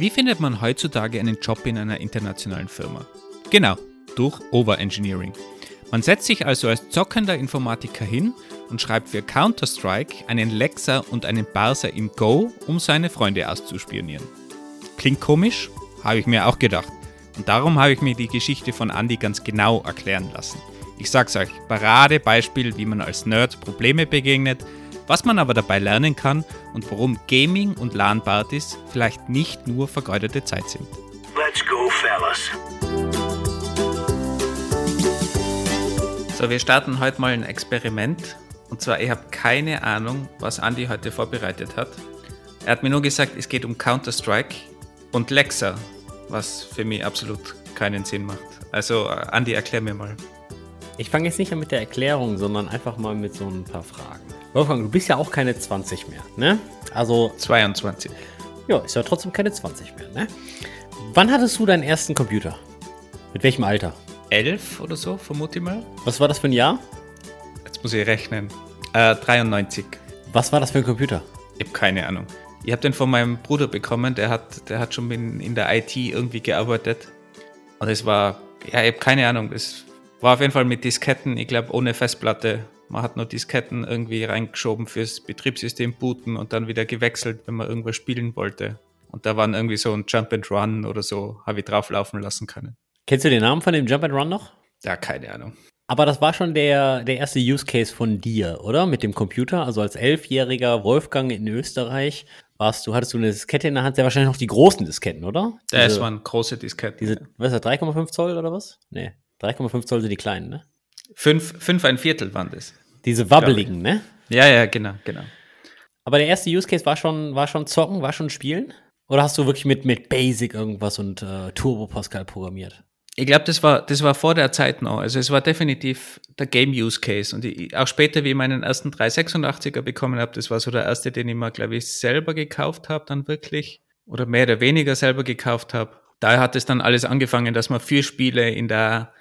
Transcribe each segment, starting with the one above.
Wie findet man heutzutage einen Job in einer internationalen Firma? Genau, durch Overengineering. Man setzt sich also als zockender Informatiker hin und schreibt für Counter-Strike einen Lexer und einen Barser im Go, um seine Freunde auszuspionieren. Klingt komisch? Habe ich mir auch gedacht. Und darum habe ich mir die Geschichte von Andy ganz genau erklären lassen. Ich sag's euch, Paradebeispiel, wie man als Nerd Probleme begegnet, was man aber dabei lernen kann und warum Gaming und LAN-Partys vielleicht nicht nur vergeudete Zeit sind. Let's go, fellas. So, wir starten heute mal ein Experiment. Und zwar, ich habe keine Ahnung, was Andy heute vorbereitet hat. Er hat mir nur gesagt, es geht um Counter-Strike und Lexa, was für mich absolut keinen Sinn macht. Also, Andy, erklär mir mal. Ich fange jetzt nicht an mit der Erklärung, sondern einfach mal mit so ein paar Fragen. Wolfgang, du bist ja auch keine 20 mehr, ne? Also. 22. Ja, ist ja trotzdem keine 20 mehr, ne? Wann hattest du deinen ersten Computer? Mit welchem Alter? Elf oder so, vermute ich mal. Was war das für ein Jahr? Jetzt muss ich rechnen. Äh, 93. Was war das für ein Computer? Ich habe keine Ahnung. Ich habe den von meinem Bruder bekommen, der hat, der hat schon in, in der IT irgendwie gearbeitet. Und es war, ja, ich habe keine Ahnung. Es war auf jeden Fall mit Disketten, ich glaube ohne Festplatte. Man hat nur Disketten irgendwie reingeschoben fürs Betriebssystem booten und dann wieder gewechselt, wenn man irgendwas spielen wollte. Und da waren irgendwie so ein Jump and Run oder so, habe ich drauflaufen lassen können. Kennst du den Namen von dem Jump and Run noch? Ja, keine Ahnung. Aber das war schon der, der erste Use Case von dir, oder? Mit dem Computer. Also als elfjähriger Wolfgang in Österreich warst du, hattest du eine Diskette in der Hand, sehr wahrscheinlich noch die großen Disketten, oder? Diese, das waren große Disketten. Diese, was ist das, 3,5 Zoll oder was? Nee, 3,5 Zoll sind die kleinen, ne? Fünf, fünf ein Viertel waren das. Diese wabbeligen, ne? Ja, ja, genau, genau. Aber der erste Use Case war schon, war schon zocken, war schon spielen? Oder hast du wirklich mit, mit Basic irgendwas und äh, Turbo Pascal programmiert? Ich glaube, das war, das war vor der Zeit noch. Also es war definitiv der Game-Use-Case. Und ich, auch später, wie ich meinen ersten 386er bekommen habe, das war so der erste, den ich mir, glaube ich, selber gekauft habe, dann wirklich. Oder mehr oder weniger selber gekauft habe. Da hat es dann alles angefangen, dass man für Spiele in der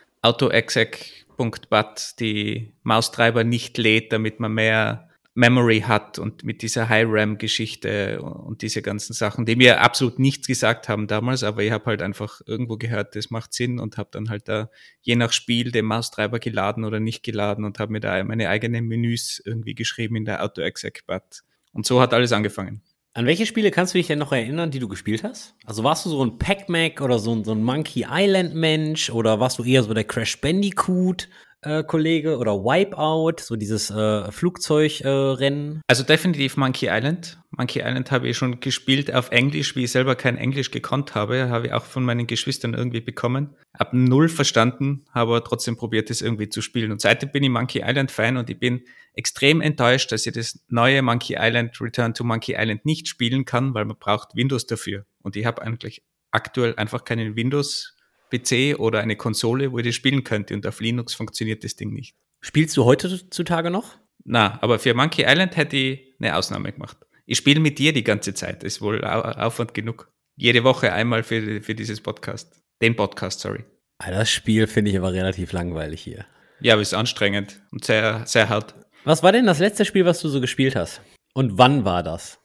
Auto-Exec.bat die Maustreiber nicht lädt, damit man mehr Memory hat und mit dieser High-RAM-Geschichte und diese ganzen Sachen, die mir absolut nichts gesagt haben damals, aber ich habe halt einfach irgendwo gehört, das macht Sinn und habe dann halt da je nach Spiel den Maustreiber geladen oder nicht geladen und habe mir da meine eigenen Menüs irgendwie geschrieben in der Auto-Exec-Bat. Und so hat alles angefangen. An welche Spiele kannst du dich denn noch erinnern, die du gespielt hast? Also warst du so ein Pac-Mac oder so ein, so ein Monkey Island Mensch oder warst du eher so der Crash Bandicoot? Äh, Kollege oder Wipeout, so dieses äh, Flugzeugrennen? Also definitiv Monkey Island. Monkey Island habe ich schon gespielt auf Englisch, wie ich selber kein Englisch gekonnt habe, habe ich auch von meinen Geschwistern irgendwie bekommen. Hab null verstanden, aber trotzdem probiert, das irgendwie zu spielen. Und seitdem bin ich Monkey Island Fan und ich bin extrem enttäuscht, dass ich das neue Monkey Island Return to Monkey Island nicht spielen kann, weil man braucht Windows dafür. Und ich habe eigentlich aktuell einfach keinen Windows PC oder eine Konsole, wo ich das spielen könnte. Und auf Linux funktioniert das Ding nicht. Spielst du heutzutage noch? Na, aber für Monkey Island hätte ich eine Ausnahme gemacht. Ich spiele mit dir die ganze Zeit. Ist wohl Aufwand genug. Jede Woche einmal für, für dieses Podcast. Den Podcast, sorry. Ah, das Spiel finde ich aber relativ langweilig hier. Ja, aber es ist anstrengend und sehr, sehr hart. Was war denn das letzte Spiel, was du so gespielt hast? Und wann war das?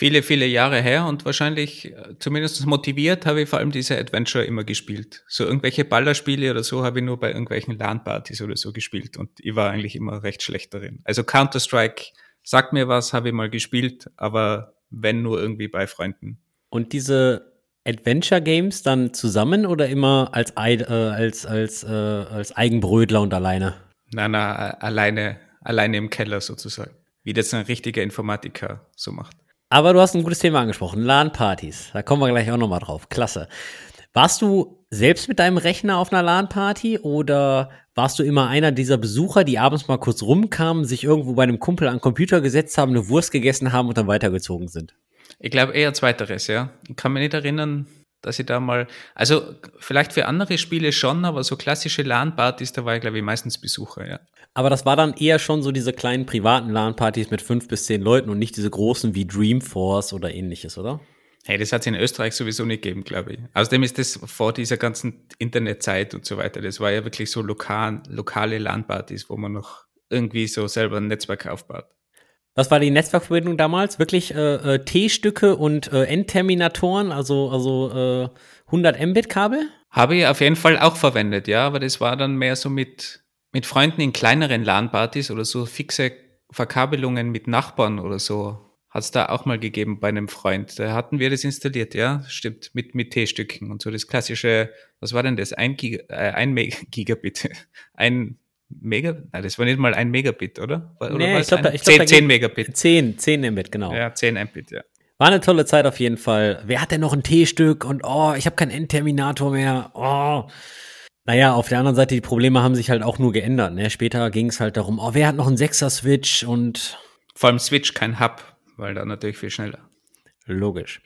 Viele, viele Jahre her und wahrscheinlich äh, zumindest motiviert habe ich vor allem diese Adventure immer gespielt. So irgendwelche Ballerspiele oder so habe ich nur bei irgendwelchen LAN-Partys oder so gespielt und ich war eigentlich immer recht schlecht darin. Also Counter-Strike sagt mir was, habe ich mal gespielt, aber wenn nur irgendwie bei Freunden. Und diese Adventure Games dann zusammen oder immer als, äh, als, als, äh, als Eigenbrödler und alleine? Na, na, alleine, alleine im Keller sozusagen. Wie das ein richtiger Informatiker so macht. Aber du hast ein gutes Thema angesprochen, LAN-Partys. Da kommen wir gleich auch nochmal drauf. Klasse. Warst du selbst mit deinem Rechner auf einer LAN-Party oder warst du immer einer dieser Besucher, die abends mal kurz rumkamen, sich irgendwo bei einem Kumpel an den Computer gesetzt haben, eine Wurst gegessen haben und dann weitergezogen sind? Ich glaube eher zweiteres, ja. Ich kann mich nicht erinnern, dass ich da mal, also vielleicht für andere Spiele schon, aber so klassische LAN-Partys, da war ich glaube ich meistens Besucher, ja. Aber das war dann eher schon so diese kleinen privaten LAN-Partys mit fünf bis zehn Leuten und nicht diese großen wie Dreamforce oder ähnliches, oder? Hey, das hat es in Österreich sowieso nicht gegeben, glaube ich. Außerdem ist das vor dieser ganzen Internetzeit und so weiter. Das war ja wirklich so lokal, lokale LAN-Partys, wo man noch irgendwie so selber ein Netzwerk aufbaut. Was war die Netzwerkverbindung damals? Wirklich äh, äh, T-Stücke und äh, Endterminatoren, also, also äh, 100 Mbit-Kabel? Habe ich auf jeden Fall auch verwendet, ja, aber das war dann mehr so mit, mit Freunden in kleineren LAN-Partys oder so fixe Verkabelungen mit Nachbarn oder so. Hat es da auch mal gegeben bei einem Freund. Da hatten wir das installiert, ja, stimmt, mit, mit T-Stücken und so das klassische, was war denn das? Ein, Giga, äh, ein Gigabit, ein Mega, nein, das war nicht mal ein Megabit, oder? oder nee, ich glaube, ich glaub, 10, 10 Megabit. 10, 10 Mbit, genau. Ja, 10 Mbit, ja. War eine tolle Zeit auf jeden Fall. Wer hat denn noch ein T-Stück? Und oh, ich habe keinen Endterminator mehr. Oh. Naja, auf der anderen Seite, die Probleme haben sich halt auch nur geändert. Ne? Später ging es halt darum, oh, wer hat noch einen Sechser-Switch und. Vor allem Switch kein Hub, weil da natürlich viel schneller. Logisch.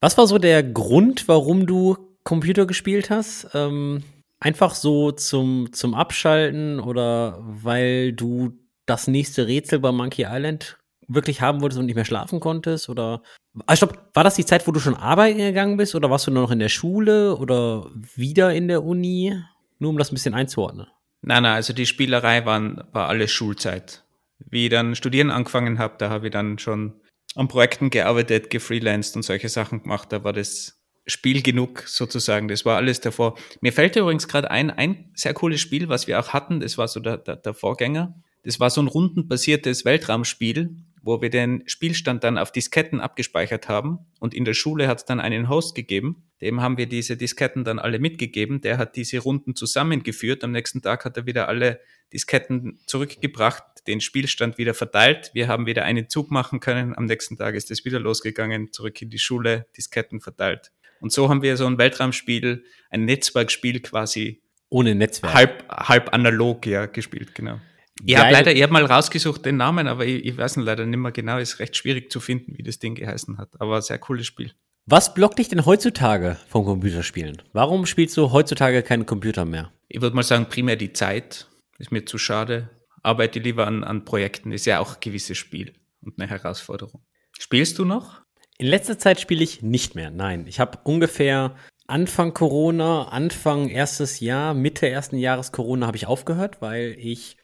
Was war so der Grund, warum du Computer gespielt hast? Ähm, Einfach so zum, zum Abschalten oder weil du das nächste Rätsel bei Monkey Island wirklich haben wolltest und nicht mehr schlafen konntest? Oder ah, stopp, war das die Zeit, wo du schon arbeiten gegangen bist oder warst du nur noch in der Schule oder wieder in der Uni? Nur um das ein bisschen einzuordnen. Nein, nein, also die Spielerei waren, war alles Schulzeit. Wie ich dann studieren angefangen habe, da habe ich dann schon an Projekten gearbeitet, gefreelanced und solche Sachen gemacht. Da war das Spiel genug sozusagen. Das war alles davor. Mir fällt übrigens gerade ein, ein sehr cooles Spiel, was wir auch hatten. Das war so der, der, der Vorgänger. Das war so ein rundenbasiertes Weltraumspiel, wo wir den Spielstand dann auf Disketten abgespeichert haben. Und in der Schule hat es dann einen Host gegeben. Dem haben wir diese Disketten dann alle mitgegeben. Der hat diese Runden zusammengeführt. Am nächsten Tag hat er wieder alle Disketten zurückgebracht, den Spielstand wieder verteilt. Wir haben wieder einen Zug machen können. Am nächsten Tag ist es wieder losgegangen, zurück in die Schule, Disketten verteilt. Und so haben wir so ein Weltraumspiel, ein Netzwerkspiel quasi. Ohne Netzwerk. Halb, halb analog, ja, gespielt, genau. Ich habe leider, ich habe mal rausgesucht den Namen, aber ich, ich weiß ihn leider nicht mehr genau. Ist recht schwierig zu finden, wie das Ding geheißen hat. Aber sehr cooles Spiel. Was blockt dich denn heutzutage vom Computerspielen? Warum spielst du heutzutage keinen Computer mehr? Ich würde mal sagen, primär die Zeit. Ist mir zu schade. Arbeite lieber an, an Projekten. Ist ja auch ein gewisses Spiel und eine Herausforderung. Spielst du noch? In letzter Zeit spiele ich nicht mehr. Nein, ich habe ungefähr Anfang Corona, Anfang erstes Jahr, Mitte ersten Jahres Corona habe ich aufgehört, weil ich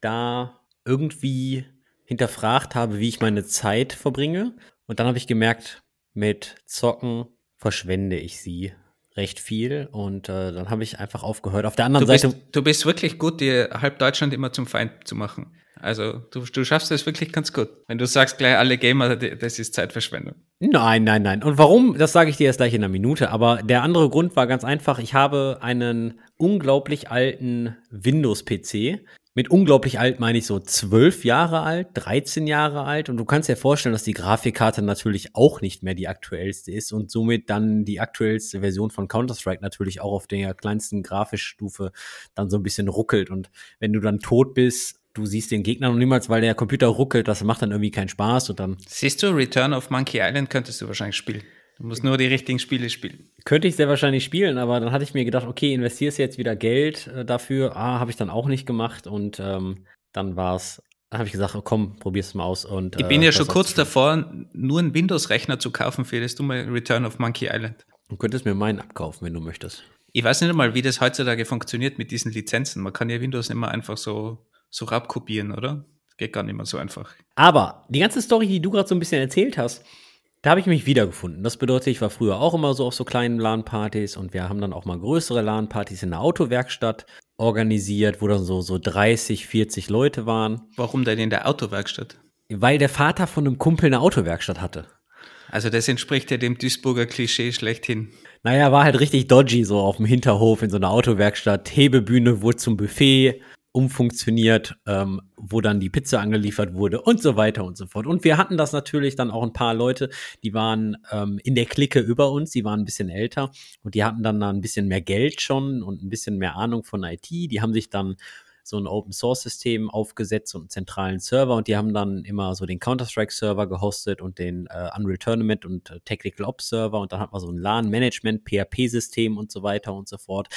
da irgendwie hinterfragt habe, wie ich meine Zeit verbringe. Und dann habe ich gemerkt, mit Zocken verschwende ich sie recht viel und äh, dann habe ich einfach aufgehört. Auf der anderen du bist, Seite. Du bist wirklich gut, dir halb Deutschland immer zum Feind zu machen. Also du, du schaffst es wirklich ganz gut. Wenn du sagst gleich alle Gamer, das ist Zeitverschwendung. Nein, nein, nein. Und warum? Das sage ich dir erst gleich in einer Minute. Aber der andere Grund war ganz einfach. Ich habe einen unglaublich alten Windows-PC. Mit unglaublich alt meine ich so zwölf Jahre alt, 13 Jahre alt. Und du kannst dir vorstellen, dass die Grafikkarte natürlich auch nicht mehr die aktuellste ist und somit dann die aktuellste Version von Counter-Strike natürlich auch auf der kleinsten Grafikstufe dann so ein bisschen ruckelt. Und wenn du dann tot bist, du siehst den Gegner noch niemals, weil der Computer ruckelt, das macht dann irgendwie keinen Spaß und dann. Siehst du, Return of Monkey Island könntest du wahrscheinlich spielen. Du musst nur die richtigen Spiele spielen. Könnte ich sehr wahrscheinlich spielen, aber dann hatte ich mir gedacht, okay, investierst jetzt wieder Geld äh, dafür. Ah, habe ich dann auch nicht gemacht und ähm, dann war es, habe ich gesagt, oh, komm, probier's mal aus. Und, ich bin äh, ja schon kurz davor, nur einen Windows-Rechner zu kaufen für das dumme Return of Monkey Island. Du könntest mir meinen abkaufen, wenn du möchtest. Ich weiß nicht mal, wie das heutzutage funktioniert mit diesen Lizenzen. Man kann ja Windows nicht mehr einfach so so rabkopieren, oder? Geht gar nicht mehr so einfach. Aber die ganze Story, die du gerade so ein bisschen erzählt hast, da habe ich mich wiedergefunden. Das bedeutet, ich war früher auch immer so auf so kleinen LAN-Partys und wir haben dann auch mal größere LAN-Partys in der Autowerkstatt organisiert, wo dann so, so 30, 40 Leute waren. Warum denn in der Autowerkstatt? Weil der Vater von einem Kumpel eine Autowerkstatt hatte. Also das entspricht ja dem Duisburger Klischee schlechthin. Naja, war halt richtig dodgy, so auf dem Hinterhof in so einer Autowerkstatt. Hebebühne wurde zum Buffet umfunktioniert, ähm, wo dann die Pizza angeliefert wurde und so weiter und so fort. Und wir hatten das natürlich dann auch ein paar Leute, die waren ähm, in der Clique über uns, die waren ein bisschen älter und die hatten dann, ein bisschen mehr Geld schon und ein bisschen mehr Ahnung von IT. Die haben sich dann so ein Open Source System aufgesetzt und einen zentralen Server und die haben dann immer so den Counter-Strike Server gehostet und den äh, Unreal Tournament und äh, Technical Ops Server und dann hat man so ein LAN Management, PHP System und so weiter und so fort,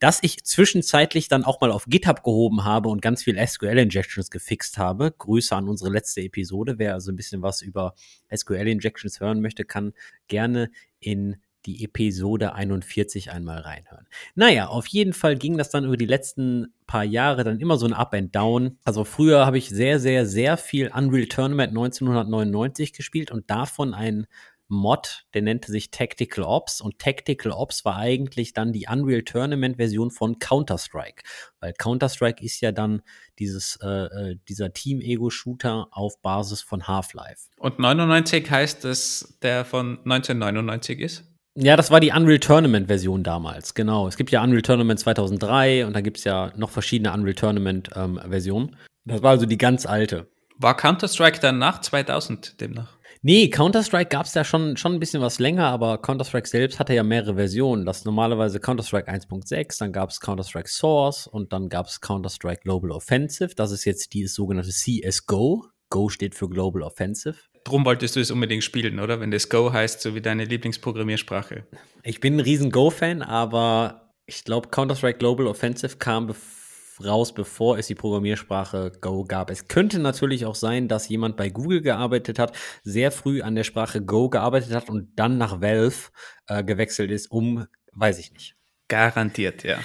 das ich zwischenzeitlich dann auch mal auf GitHub gehoben habe und ganz viel SQL Injections gefixt habe. Grüße an unsere letzte Episode. Wer also ein bisschen was über SQL Injections hören möchte, kann gerne in die Episode 41 einmal reinhören. Naja, auf jeden Fall ging das dann über die letzten paar Jahre dann immer so ein Up and Down. Also früher habe ich sehr, sehr, sehr viel Unreal Tournament 1999 gespielt und davon ein Mod, der nannte sich Tactical Ops und Tactical Ops war eigentlich dann die Unreal Tournament Version von Counter-Strike, weil Counter-Strike ist ja dann dieses, äh, äh dieser Team-Ego-Shooter auf Basis von Half-Life. Und 99 heißt, dass der von 1999 ist? Ja, das war die Unreal Tournament Version damals, genau. Es gibt ja Unreal Tournament 2003 und da gibt es ja noch verschiedene Unreal Tournament ähm, Versionen. Das war also die ganz alte. War Counter-Strike dann nach 2000 demnach? Nee, Counter-Strike gab es ja schon, schon ein bisschen was länger, aber Counter-Strike selbst hatte ja mehrere Versionen. Das normalerweise Counter-Strike 1.6, dann gab es Counter-Strike Source und dann gab es Counter-Strike Global Offensive. Das ist jetzt die sogenannte CSGO. Go steht für Global Offensive. Drum wolltest du es unbedingt spielen, oder? Wenn das Go heißt, so wie deine Lieblingsprogrammiersprache. Ich bin ein riesen Go-Fan, aber ich glaube, Counter-Strike Global Offensive kam bevor raus, bevor es die Programmiersprache Go gab. Es könnte natürlich auch sein, dass jemand bei Google gearbeitet hat, sehr früh an der Sprache Go gearbeitet hat und dann nach Valve äh, gewechselt ist, um, weiß ich nicht. Garantiert, ja.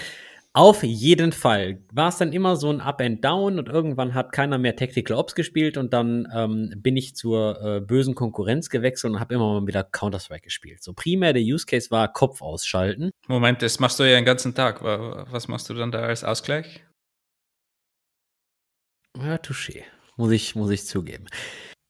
Auf jeden Fall war es dann immer so ein Up and Down und irgendwann hat keiner mehr Tactical Ops gespielt und dann ähm, bin ich zur äh, bösen Konkurrenz gewechselt und habe immer mal wieder Counter-Strike gespielt. So primär der Use Case war Kopf ausschalten. Moment, das machst du ja den ganzen Tag. Was machst du dann da als Ausgleich? Ja, touché. Muss ich, muss ich zugeben.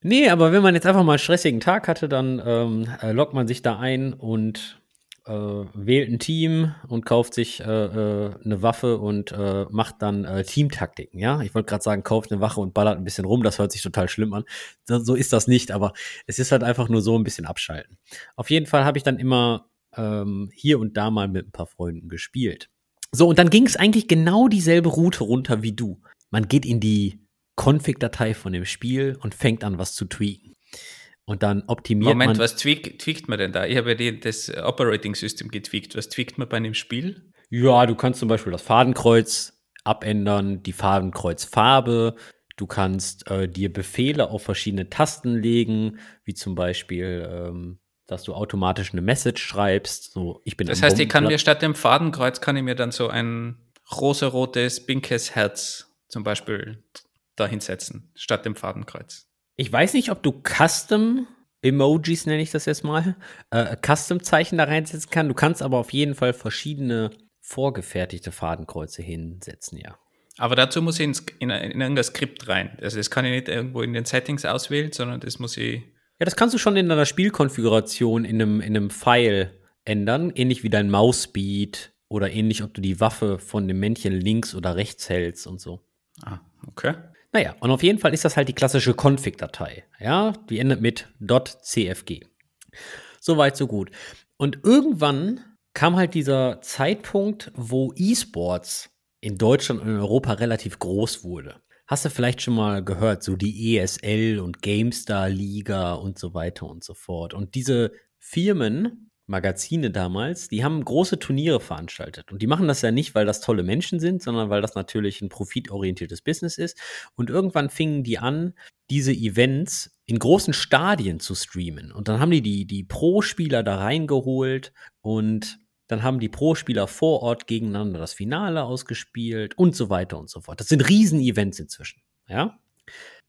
Nee, aber wenn man jetzt einfach mal einen stressigen Tag hatte, dann ähm, äh, loggt man sich da ein und äh, wählt ein Team und kauft sich äh, äh eine Waffe und äh, macht dann äh, Teamtaktiken, ja. Ich wollte gerade sagen, kauft eine Waffe und ballert ein bisschen rum, das hört sich total schlimm an. So ist das nicht, aber es ist halt einfach nur so ein bisschen abschalten. Auf jeden Fall habe ich dann immer ähm, hier und da mal mit ein paar Freunden gespielt. So, und dann ging es eigentlich genau dieselbe Route runter wie du man geht in die Config-Datei von dem Spiel und fängt an, was zu tweaken. Und dann optimiert Moment, man. Moment, was tweakt, tweakt man denn da? Ich habe ja das Operating System getweakt. Was tweakt man bei einem Spiel? Ja, du kannst zum Beispiel das Fadenkreuz abändern, die Fadenkreuzfarbe. Du kannst äh, dir Befehle auf verschiedene Tasten legen, wie zum Beispiel, ähm, dass du automatisch eine Message schreibst. So, ich bin das heißt, ich kann mir statt dem Fadenkreuz kann ich mir dann so ein rosarotes, pinkes Herz zum Beispiel dahinsetzen, statt dem Fadenkreuz. Ich weiß nicht, ob du Custom Emojis, nenne ich das jetzt mal, äh, Custom-Zeichen da reinsetzen kannst. Du kannst aber auf jeden Fall verschiedene vorgefertigte Fadenkreuze hinsetzen, ja. Aber dazu muss ich ins, in, in irgendein Skript rein. Also das kann ich nicht irgendwo in den Settings auswählen, sondern das muss ich. Ja, das kannst du schon in deiner Spielkonfiguration in einem, in einem File ändern, ähnlich wie dein Mausspeed oder ähnlich, ob du die Waffe von dem Männchen links oder rechts hältst und so. Ah, okay. Naja, und auf jeden Fall ist das halt die klassische Config-Datei. Ja, die endet mit .cfg. Soweit, so gut. Und irgendwann kam halt dieser Zeitpunkt, wo E-Sports in Deutschland und in Europa relativ groß wurde. Hast du vielleicht schon mal gehört, so die ESL und GameStar Liga und so weiter und so fort. Und diese Firmen Magazine damals, die haben große Turniere veranstaltet. Und die machen das ja nicht, weil das tolle Menschen sind, sondern weil das natürlich ein profitorientiertes Business ist. Und irgendwann fingen die an, diese Events in großen Stadien zu streamen. Und dann haben die die, die Pro-Spieler da reingeholt und dann haben die Pro-Spieler vor Ort gegeneinander das Finale ausgespielt und so weiter und so fort. Das sind Riesen-Events inzwischen, ja.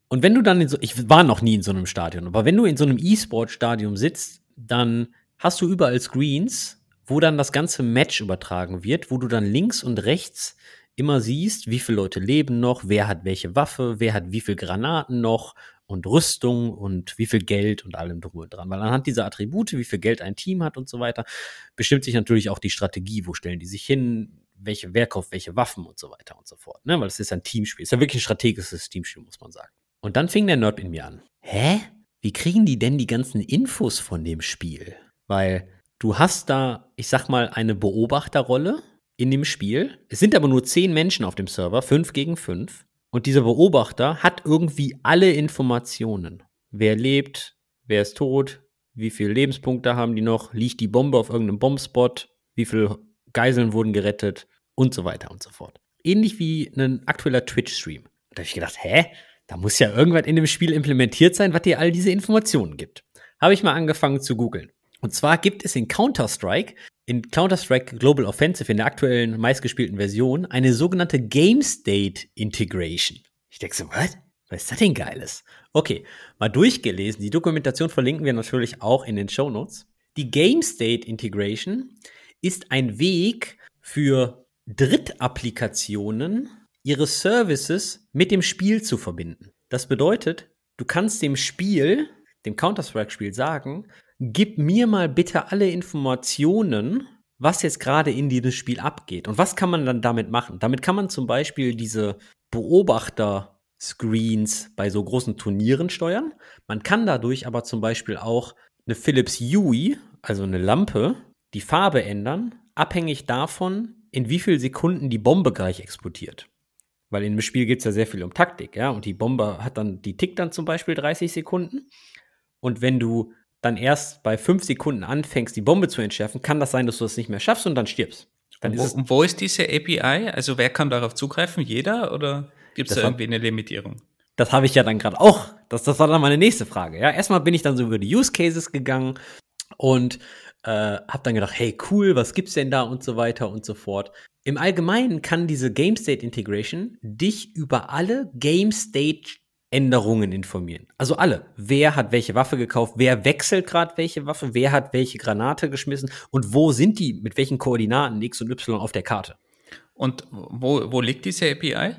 Und wenn du dann in so, ich war noch nie in so einem Stadion, aber wenn du in so einem E-Sport-Stadion sitzt, dann hast du überall Screens, wo dann das ganze Match übertragen wird, wo du dann links und rechts immer siehst, wie viele Leute leben noch, wer hat welche Waffe, wer hat wie viele Granaten noch und Rüstung und wie viel Geld und allem drum und dran. Weil anhand dieser Attribute, wie viel Geld ein Team hat und so weiter, bestimmt sich natürlich auch die Strategie, wo stellen die sich hin, welche, wer kauft welche Waffen und so weiter und so fort. Ne? Weil es ist ein Teamspiel. Es ist ja wirklich ein strategisches Teamspiel, muss man sagen. Und dann fing der Nerd in mir an. Hä? Wie kriegen die denn die ganzen Infos von dem Spiel? Weil du hast da, ich sag mal, eine Beobachterrolle in dem Spiel. Es sind aber nur zehn Menschen auf dem Server, fünf gegen fünf. Und dieser Beobachter hat irgendwie alle Informationen. Wer lebt, wer ist tot, wie viele Lebenspunkte haben die noch, liegt die Bombe auf irgendeinem Bombspot, wie viele Geiseln wurden gerettet und so weiter und so fort. Ähnlich wie ein aktueller Twitch-Stream. Da habe ich gedacht, hä? Da muss ja irgendwas in dem Spiel implementiert sein, was dir all diese Informationen gibt. Habe ich mal angefangen zu googeln. Und zwar gibt es in Counter-Strike, in Counter-Strike Global Offensive, in der aktuellen meistgespielten Version, eine sogenannte Game State Integration. Ich denke so, was? Was ist das denn Geiles? Okay, mal durchgelesen. Die Dokumentation verlinken wir natürlich auch in den Show Notes. Die Game State Integration ist ein Weg für Drittapplikationen, ihre Services mit dem Spiel zu verbinden. Das bedeutet, du kannst dem Spiel, dem Counter-Strike-Spiel sagen, gib mir mal bitte alle Informationen, was jetzt gerade in diesem Spiel abgeht. Und was kann man dann damit machen? Damit kann man zum Beispiel diese Beobachter-Screens bei so großen Turnieren steuern. Man kann dadurch aber zum Beispiel auch eine Philips Hue, also eine Lampe, die Farbe ändern, abhängig davon, in wie vielen Sekunden die Bombe gleich explodiert. Weil in dem Spiel geht es ja sehr viel um Taktik, ja. Und die Bombe hat dann, die tickt dann zum Beispiel 30 Sekunden. Und wenn du dann erst bei 5 Sekunden anfängst, die Bombe zu entschärfen, kann das sein, dass du das nicht mehr schaffst und dann stirbst. Dann und, wo, und wo ist diese API? Also wer kann darauf zugreifen? Jeder oder gibt es da irgendwie eine Limitierung? Das habe ich ja dann gerade auch. Das, das war dann meine nächste Frage. Ja, erstmal bin ich dann so über die Use Cases gegangen und äh, habe dann gedacht, hey cool, was gibt's denn da und so weiter und so fort. Im Allgemeinen kann diese Game State Integration dich über alle Game State Änderungen informieren. Also alle. Wer hat welche Waffe gekauft? Wer wechselt gerade welche Waffe? Wer hat welche Granate geschmissen? Und wo sind die? Mit welchen Koordinaten X und Y auf der Karte? Und wo, wo liegt diese API?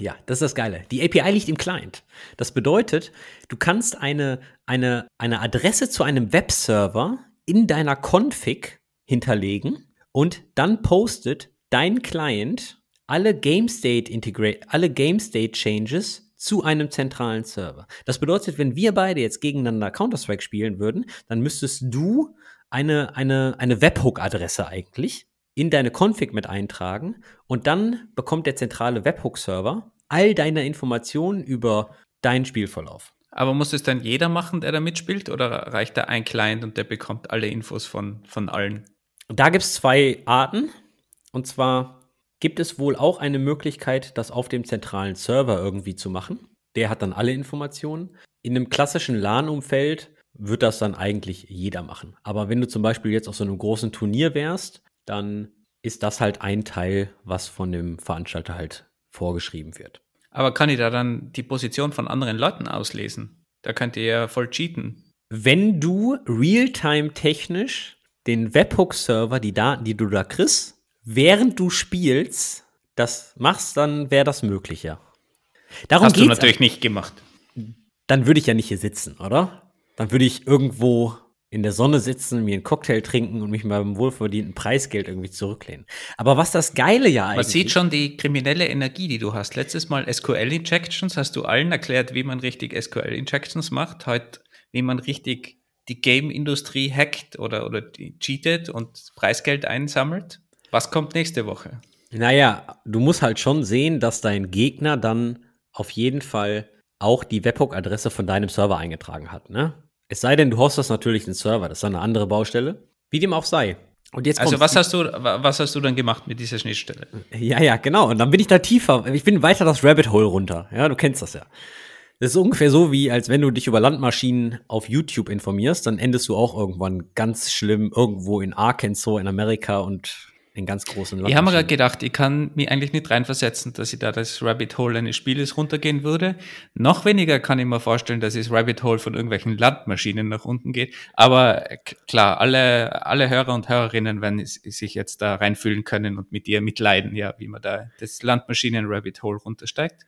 Ja, das ist das Geile. Die API liegt im Client. Das bedeutet, du kannst eine, eine, eine Adresse zu einem Webserver in deiner Config hinterlegen und dann postet dein Client alle Game State Integrate, alle Game State Changes zu einem zentralen Server. Das bedeutet, wenn wir beide jetzt gegeneinander Counter-Strike spielen würden, dann müsstest du eine, eine, eine Webhook-Adresse eigentlich in deine Config mit eintragen und dann bekommt der zentrale Webhook-Server all deine Informationen über deinen Spielverlauf. Aber muss es dann jeder machen, der da mitspielt, oder reicht da ein Client und der bekommt alle Infos von, von allen? Da gibt es zwei Arten. Und zwar gibt es wohl auch eine Möglichkeit, das auf dem zentralen Server irgendwie zu machen. Der hat dann alle Informationen. In einem klassischen LAN-Umfeld wird das dann eigentlich jeder machen. Aber wenn du zum Beispiel jetzt auf so einem großen Turnier wärst, dann ist das halt ein Teil, was von dem Veranstalter halt vorgeschrieben wird. Aber kann ich da dann die Position von anderen Leuten auslesen? Da könnt ihr ja voll cheaten. Wenn du realtime technisch den Webhook-Server, die Daten, die du da kriegst, während du spielst, das machst, dann wäre das möglich, ja. Darum Hast du natürlich nicht gemacht. Dann würde ich ja nicht hier sitzen, oder? Dann würde ich irgendwo in der Sonne sitzen, mir einen Cocktail trinken und mich beim wohlverdienten Preisgeld irgendwie zurücklehnen. Aber was das Geile ja eigentlich. Man sieht schon die kriminelle Energie, die du hast. Letztes Mal SQL-Injections, hast du allen erklärt, wie man richtig SQL-Injections macht. Heute, wie man richtig die Game-Industrie hackt oder, oder cheatet und Preisgeld einsammelt. Was kommt nächste Woche? Naja, du musst halt schon sehen, dass dein Gegner dann auf jeden Fall auch die Webhook-Adresse von deinem Server eingetragen hat, ne? Es sei denn, du hostest natürlich einen Server, das ist eine andere Baustelle. Wie dem auch sei. Und jetzt also was hast du, was hast du dann gemacht mit dieser Schnittstelle? Ja, ja, genau. Und dann bin ich da tiefer. Ich bin weiter das Rabbit Hole runter. Ja, du kennst das ja. Das ist ungefähr so wie, als wenn du dich über Landmaschinen auf YouTube informierst, dann endest du auch irgendwann ganz schlimm irgendwo in Arkansas in Amerika und in ganz großen Land. Ich habe mir gerade gedacht, ich kann mich eigentlich nicht reinversetzen, dass ich da das Rabbit Hole eines Spieles runtergehen würde. Noch weniger kann ich mir vorstellen, dass das Rabbit Hole von irgendwelchen Landmaschinen nach unten geht. Aber klar, alle, alle Hörer und Hörerinnen werden sich jetzt da reinfühlen können und mit dir mitleiden, ja, wie man da das Landmaschinen-Rabbit Hole runtersteigt.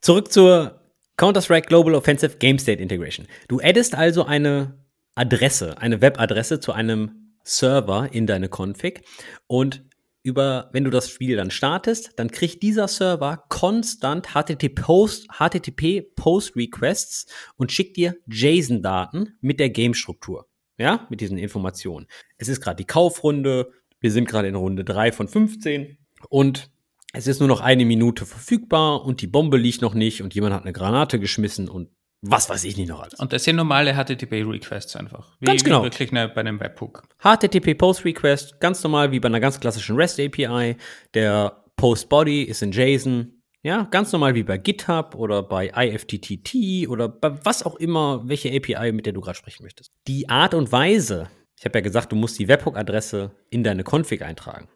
Zurück zur Counter-Strike Global Offensive Game State Integration. Du addest also eine Adresse, eine Webadresse zu einem Server in deine Config und über, wenn du das Spiel dann startest, dann kriegt dieser Server konstant HTTP Post, HTTP Post Requests und schickt dir JSON-Daten mit der Game-Struktur. Ja, mit diesen Informationen. Es ist gerade die Kaufrunde. Wir sind gerade in Runde 3 von 15 und es ist nur noch eine Minute verfügbar und die Bombe liegt noch nicht und jemand hat eine Granate geschmissen und was weiß ich nicht noch alles. Und das sind normale HTTP-Requests einfach. Wie, ganz genau. Wie wirklich eine, bei einem Webhook. HTTP-Post-Request, ganz normal wie bei einer ganz klassischen REST-API. Der Post-Body ist in JSON. Ja, ganz normal wie bei GitHub oder bei IFTTT oder bei was auch immer, welche API, mit der du gerade sprechen möchtest. Die Art und Weise, ich habe ja gesagt, du musst die Webhook-Adresse in deine Config eintragen.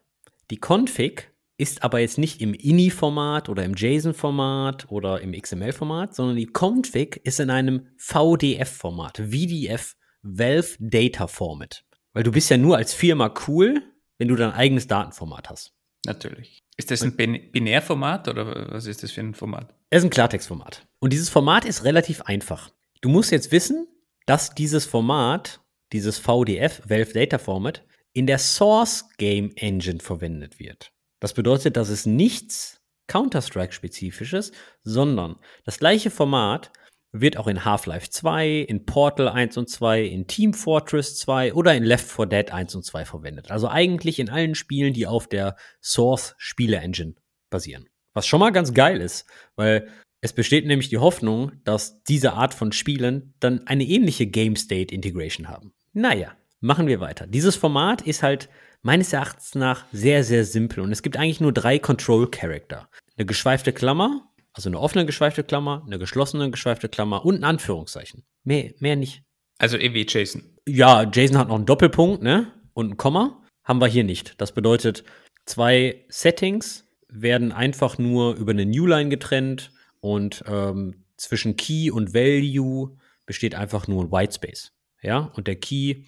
Die Config ist aber jetzt nicht im INI-Format oder im JSON-Format oder im XML-Format, sondern die Config ist in einem VDF-Format, VDF, Valve Data Format. Weil du bist ja nur als Firma cool, wenn du dein eigenes Datenformat hast. Natürlich. Ist das ein Binärformat oder was ist das für ein Format? Es ist ein Klartextformat. Und dieses Format ist relativ einfach. Du musst jetzt wissen, dass dieses Format, dieses VDF, Valve Data Format, in der Source Game Engine verwendet wird. Das bedeutet, dass es nichts Counter-Strike-spezifisches, sondern das gleiche Format wird auch in Half-Life 2, in Portal 1 und 2, in Team Fortress 2 oder in Left 4 Dead 1 und 2 verwendet. Also eigentlich in allen Spielen, die auf der Source-Spiele-Engine basieren. Was schon mal ganz geil ist, weil es besteht nämlich die Hoffnung, dass diese Art von Spielen dann eine ähnliche Game State Integration haben. Naja, machen wir weiter. Dieses Format ist halt meines Erachtens nach sehr, sehr simpel und es gibt eigentlich nur drei Control Character. Eine geschweifte Klammer, also eine offene geschweifte Klammer, eine geschlossene geschweifte Klammer und ein Anführungszeichen. Mehr, mehr nicht. Also eh wie Jason. Ja, Jason hat noch einen Doppelpunkt, ne? Und ein Komma. Haben wir hier nicht. Das bedeutet, zwei Settings werden einfach nur über eine Newline getrennt und ähm, zwischen Key und Value besteht einfach nur ein Whitespace. Ja, und der Key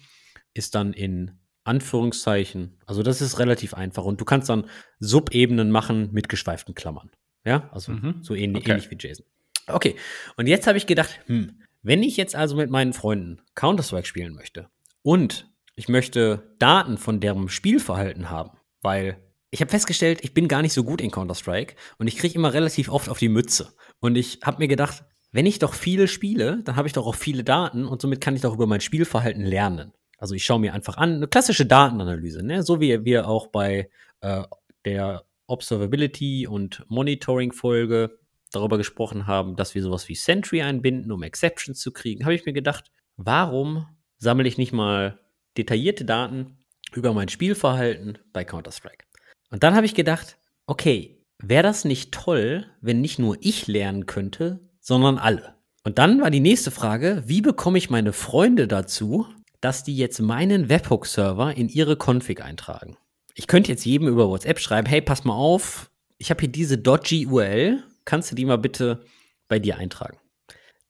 ist dann in Anführungszeichen. Also das ist relativ einfach. Und du kannst dann Subebenen machen mit geschweiften Klammern. Ja, also mhm. so ähnlich, okay. ähnlich wie Jason. Okay, und jetzt habe ich gedacht, hm, wenn ich jetzt also mit meinen Freunden Counter-Strike spielen möchte und ich möchte Daten von deren Spielverhalten haben, weil ich habe festgestellt, ich bin gar nicht so gut in Counter-Strike und ich kriege immer relativ oft auf die Mütze. Und ich habe mir gedacht, wenn ich doch viele spiele, dann habe ich doch auch viele Daten und somit kann ich doch über mein Spielverhalten lernen. Also ich schaue mir einfach an, eine klassische Datenanalyse, ne? so wie wir auch bei äh, der Observability und Monitoring-Folge darüber gesprochen haben, dass wir sowas wie Sentry einbinden, um Exceptions zu kriegen, habe ich mir gedacht, warum sammle ich nicht mal detaillierte Daten über mein Spielverhalten bei Counter-Strike? Und dann habe ich gedacht, okay, wäre das nicht toll, wenn nicht nur ich lernen könnte, sondern alle? Und dann war die nächste Frage, wie bekomme ich meine Freunde dazu, dass die jetzt meinen Webhook-Server in ihre Config eintragen. Ich könnte jetzt jedem über WhatsApp schreiben, hey, pass mal auf, ich habe hier diese dodgy URL, kannst du die mal bitte bei dir eintragen?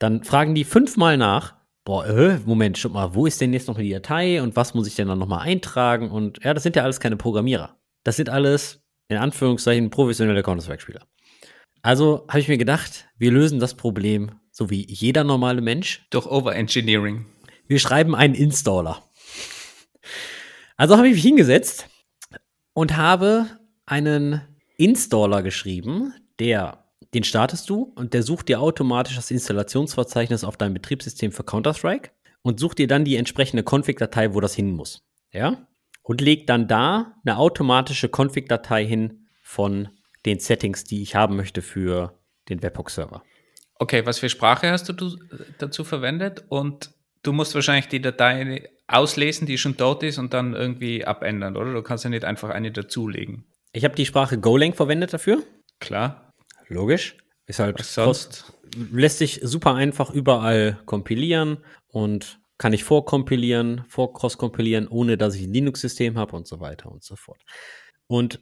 Dann fragen die fünfmal nach, boah, äh, Moment, schau mal, wo ist denn jetzt noch die Datei und was muss ich denn dann nochmal eintragen? Und ja, das sind ja alles keine Programmierer. Das sind alles, in Anführungszeichen, professionelle Counter-Strike-Spieler. Also habe ich mir gedacht, wir lösen das Problem so wie jeder normale Mensch. Durch Overengineering wir schreiben einen Installer. Also habe ich mich hingesetzt und habe einen Installer geschrieben, der, den startest du und der sucht dir automatisch das Installationsverzeichnis auf deinem Betriebssystem für Counter-Strike und sucht dir dann die entsprechende Config-Datei, wo das hin muss. Ja? Und legt dann da eine automatische Config-Datei hin von den Settings, die ich haben möchte für den Webhook-Server. Okay, was für Sprache hast du dazu verwendet und du musst wahrscheinlich die Datei auslesen, die schon dort ist und dann irgendwie abändern, oder? Du kannst ja nicht einfach eine dazulegen. Ich habe die Sprache Golang verwendet dafür. Klar. Logisch. Ist halt Was sonst? lässt sich super einfach überall kompilieren und kann ich vorkompilieren, vorcross-kompilieren, ohne dass ich ein Linux-System habe und so weiter und so fort. Und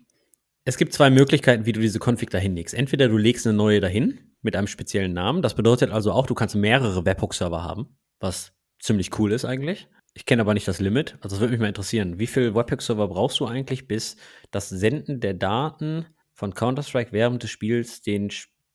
es gibt zwei Möglichkeiten, wie du diese Config dahin legst. Entweder du legst eine neue dahin mit einem speziellen Namen. Das bedeutet also auch, du kannst mehrere Webhook-Server haben, was ziemlich cool ist eigentlich. Ich kenne aber nicht das Limit. Also, das würde mich mal interessieren. Wie viel Webpack-Server brauchst du eigentlich, bis das Senden der Daten von Counter-Strike während des Spiels den,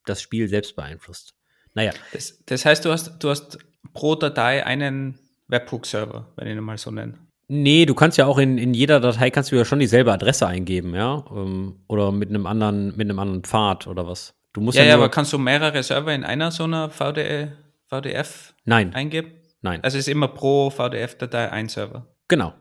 das Spiel selbst beeinflusst? Naja. Das, das heißt, du hast, du hast pro Datei einen Webhook-Server, wenn ich ihn mal so nenne. Nee, du kannst ja auch in, in jeder Datei kannst du ja schon dieselbe Adresse eingeben, ja? Ähm, oder mit einem anderen, mit einem anderen Pfad oder was. Du musst ja, ja, ja aber kannst du mehrere Server in einer so einer VDE, VDF Nein. eingeben? Nein. Also es ist immer pro VDF-Datei ein Server. Genau.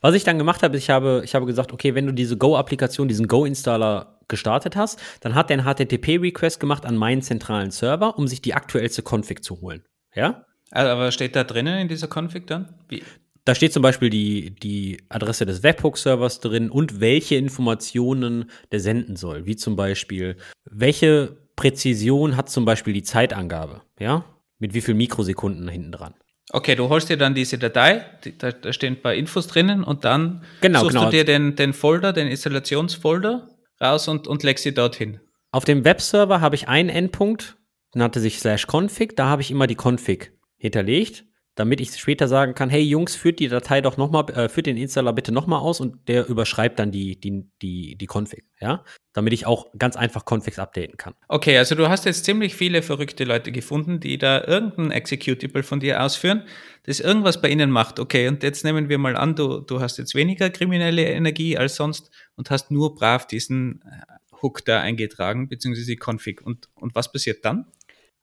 Was ich dann gemacht habe, ich habe, ich habe gesagt, okay, wenn du diese Go-Applikation, diesen Go-Installer gestartet hast, dann hat der einen HTTP-Request gemacht an meinen zentralen Server, um sich die aktuellste Config zu holen. Ja? Also, aber steht da drinnen in dieser Config dann? Wie? Da steht zum Beispiel die, die Adresse des Webhook-Servers drin und welche Informationen der senden soll. Wie zum Beispiel, welche Präzision hat zum Beispiel die Zeitangabe, ja? Mit wie viel Mikrosekunden hinten dran. Okay, du holst dir dann diese Datei, die, da, da, stehen ein paar Infos drinnen und dann genau, suchst genau. du dir den, den Folder, den Installationsfolder raus und, und legst sie dorthin. Auf dem Webserver habe ich einen Endpunkt, nannte sich slash config, da habe ich immer die config hinterlegt damit ich später sagen kann, hey Jungs, führt die Datei doch nochmal, äh, führt den Installer bitte nochmal aus und der überschreibt dann die, die, die, die Config, ja? Damit ich auch ganz einfach Configs updaten kann. Okay, also du hast jetzt ziemlich viele verrückte Leute gefunden, die da irgendein Executable von dir ausführen, das irgendwas bei ihnen macht. Okay, und jetzt nehmen wir mal an, du, du hast jetzt weniger kriminelle Energie als sonst und hast nur brav diesen äh, Hook da eingetragen, beziehungsweise die Config. Und, und was passiert dann?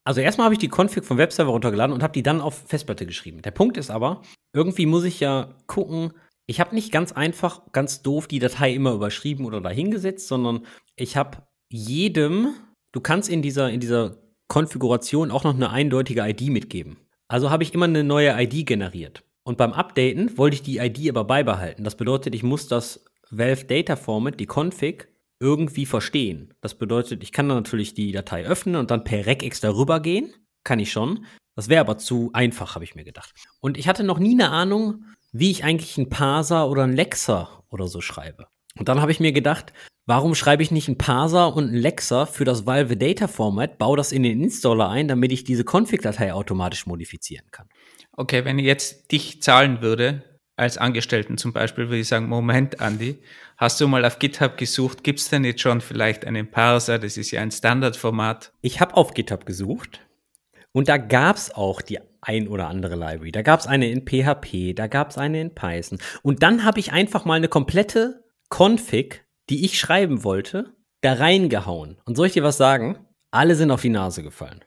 Also erstmal habe ich die Config vom Webserver runtergeladen und habe die dann auf Festplatte geschrieben. Der Punkt ist aber, irgendwie muss ich ja gucken, ich habe nicht ganz einfach, ganz doof die Datei immer überschrieben oder dahingesetzt, sondern ich habe jedem, du kannst in dieser, in dieser Konfiguration auch noch eine eindeutige ID mitgeben. Also habe ich immer eine neue ID generiert. Und beim Updaten wollte ich die ID aber beibehalten. Das bedeutet, ich muss das Valve Data Format, die Config, irgendwie verstehen. Das bedeutet, ich kann dann natürlich die Datei öffnen und dann per Regex darüber gehen. Kann ich schon. Das wäre aber zu einfach, habe ich mir gedacht. Und ich hatte noch nie eine Ahnung, wie ich eigentlich einen Parser oder einen Lexer oder so schreibe. Und dann habe ich mir gedacht, warum schreibe ich nicht einen Parser und einen Lexer für das Valve Data Format, baue das in den Installer ein, damit ich diese Config-Datei automatisch modifizieren kann. Okay, wenn ich jetzt dich zahlen würde, als Angestellten zum Beispiel, würde ich sagen, Moment, Andi, hast du mal auf GitHub gesucht, gibt es denn jetzt schon vielleicht einen Parser? Das ist ja ein Standardformat. Ich habe auf GitHub gesucht und da gab es auch die ein oder andere Library. Da gab es eine in PHP, da gab es eine in Python. Und dann habe ich einfach mal eine komplette Config, die ich schreiben wollte, da reingehauen. Und soll ich dir was sagen? Alle sind auf die Nase gefallen.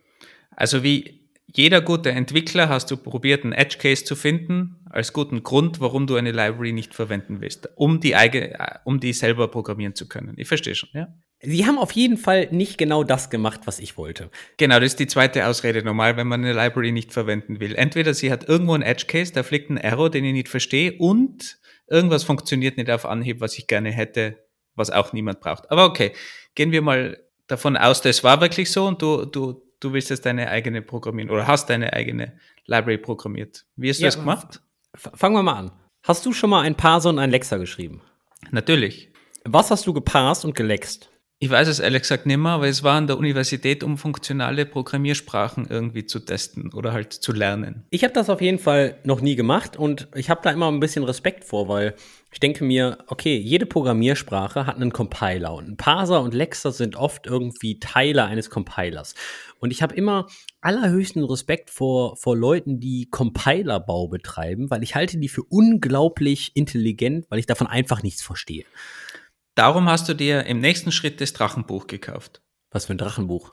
Also wie jeder gute Entwickler hast du probiert, einen Edge Case zu finden, als guten Grund, warum du eine Library nicht verwenden willst, um die, eigene, um die selber programmieren zu können. Ich verstehe schon, ja? Sie haben auf jeden Fall nicht genau das gemacht, was ich wollte. Genau, das ist die zweite Ausrede normal, wenn man eine Library nicht verwenden will. Entweder sie hat irgendwo einen Edge Case, da fliegt ein Error, den ich nicht verstehe, und irgendwas funktioniert nicht auf Anhieb, was ich gerne hätte, was auch niemand braucht. Aber okay, gehen wir mal davon aus, das war wirklich so und du, du du willst jetzt deine eigene programmieren oder hast deine eigene Library programmiert. Wie hast du ja, das gemacht? Fangen wir mal an. Hast du schon mal ein Parser und ein Lexer geschrieben? Natürlich. Was hast du geparst und gelext? Ich weiß es ehrlich gesagt nicht mehr, aber es war an der Universität, um funktionale Programmiersprachen irgendwie zu testen oder halt zu lernen. Ich habe das auf jeden Fall noch nie gemacht und ich habe da immer ein bisschen Respekt vor, weil ich denke mir, okay, jede Programmiersprache hat einen Compiler und ein Parser und Lexer sind oft irgendwie Teile eines Compilers. Und ich habe immer allerhöchsten Respekt vor, vor Leuten, die Compilerbau betreiben, weil ich halte die für unglaublich intelligent, weil ich davon einfach nichts verstehe. Darum hast du dir im nächsten Schritt das Drachenbuch gekauft. Was für ein Drachenbuch?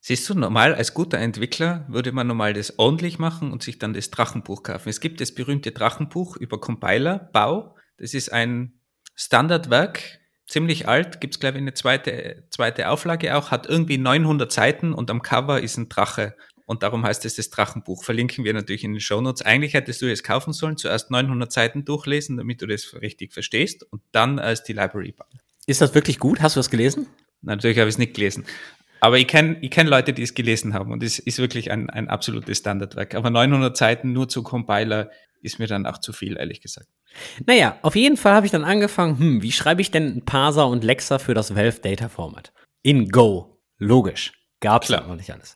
Siehst du, normal als guter Entwickler würde man normal das ordentlich machen und sich dann das Drachenbuch kaufen. Es gibt das berühmte Drachenbuch über Compiler, Bau. Das ist ein Standardwerk, ziemlich alt, gibt's glaube ich eine zweite, zweite Auflage auch, hat irgendwie 900 Seiten und am Cover ist ein Drache und darum heißt es das Drachenbuch. Verlinken wir natürlich in den Show Notes. Eigentlich hättest du es kaufen sollen, zuerst 900 Seiten durchlesen, damit du das richtig verstehst und dann als die Library bauen. Ist das wirklich gut? Hast du das gelesen? Natürlich habe ich es nicht gelesen. Aber ich kenne ich kenn Leute, die es gelesen haben und es ist wirklich ein, ein absolutes Standardwerk. Aber 900 Seiten nur zu Compiler ist mir dann auch zu viel, ehrlich gesagt. Naja, auf jeden Fall habe ich dann angefangen, hm, wie schreibe ich denn Parser und Lexer für das Valve Data Format? In Go. Logisch. Gab's ja noch nicht alles.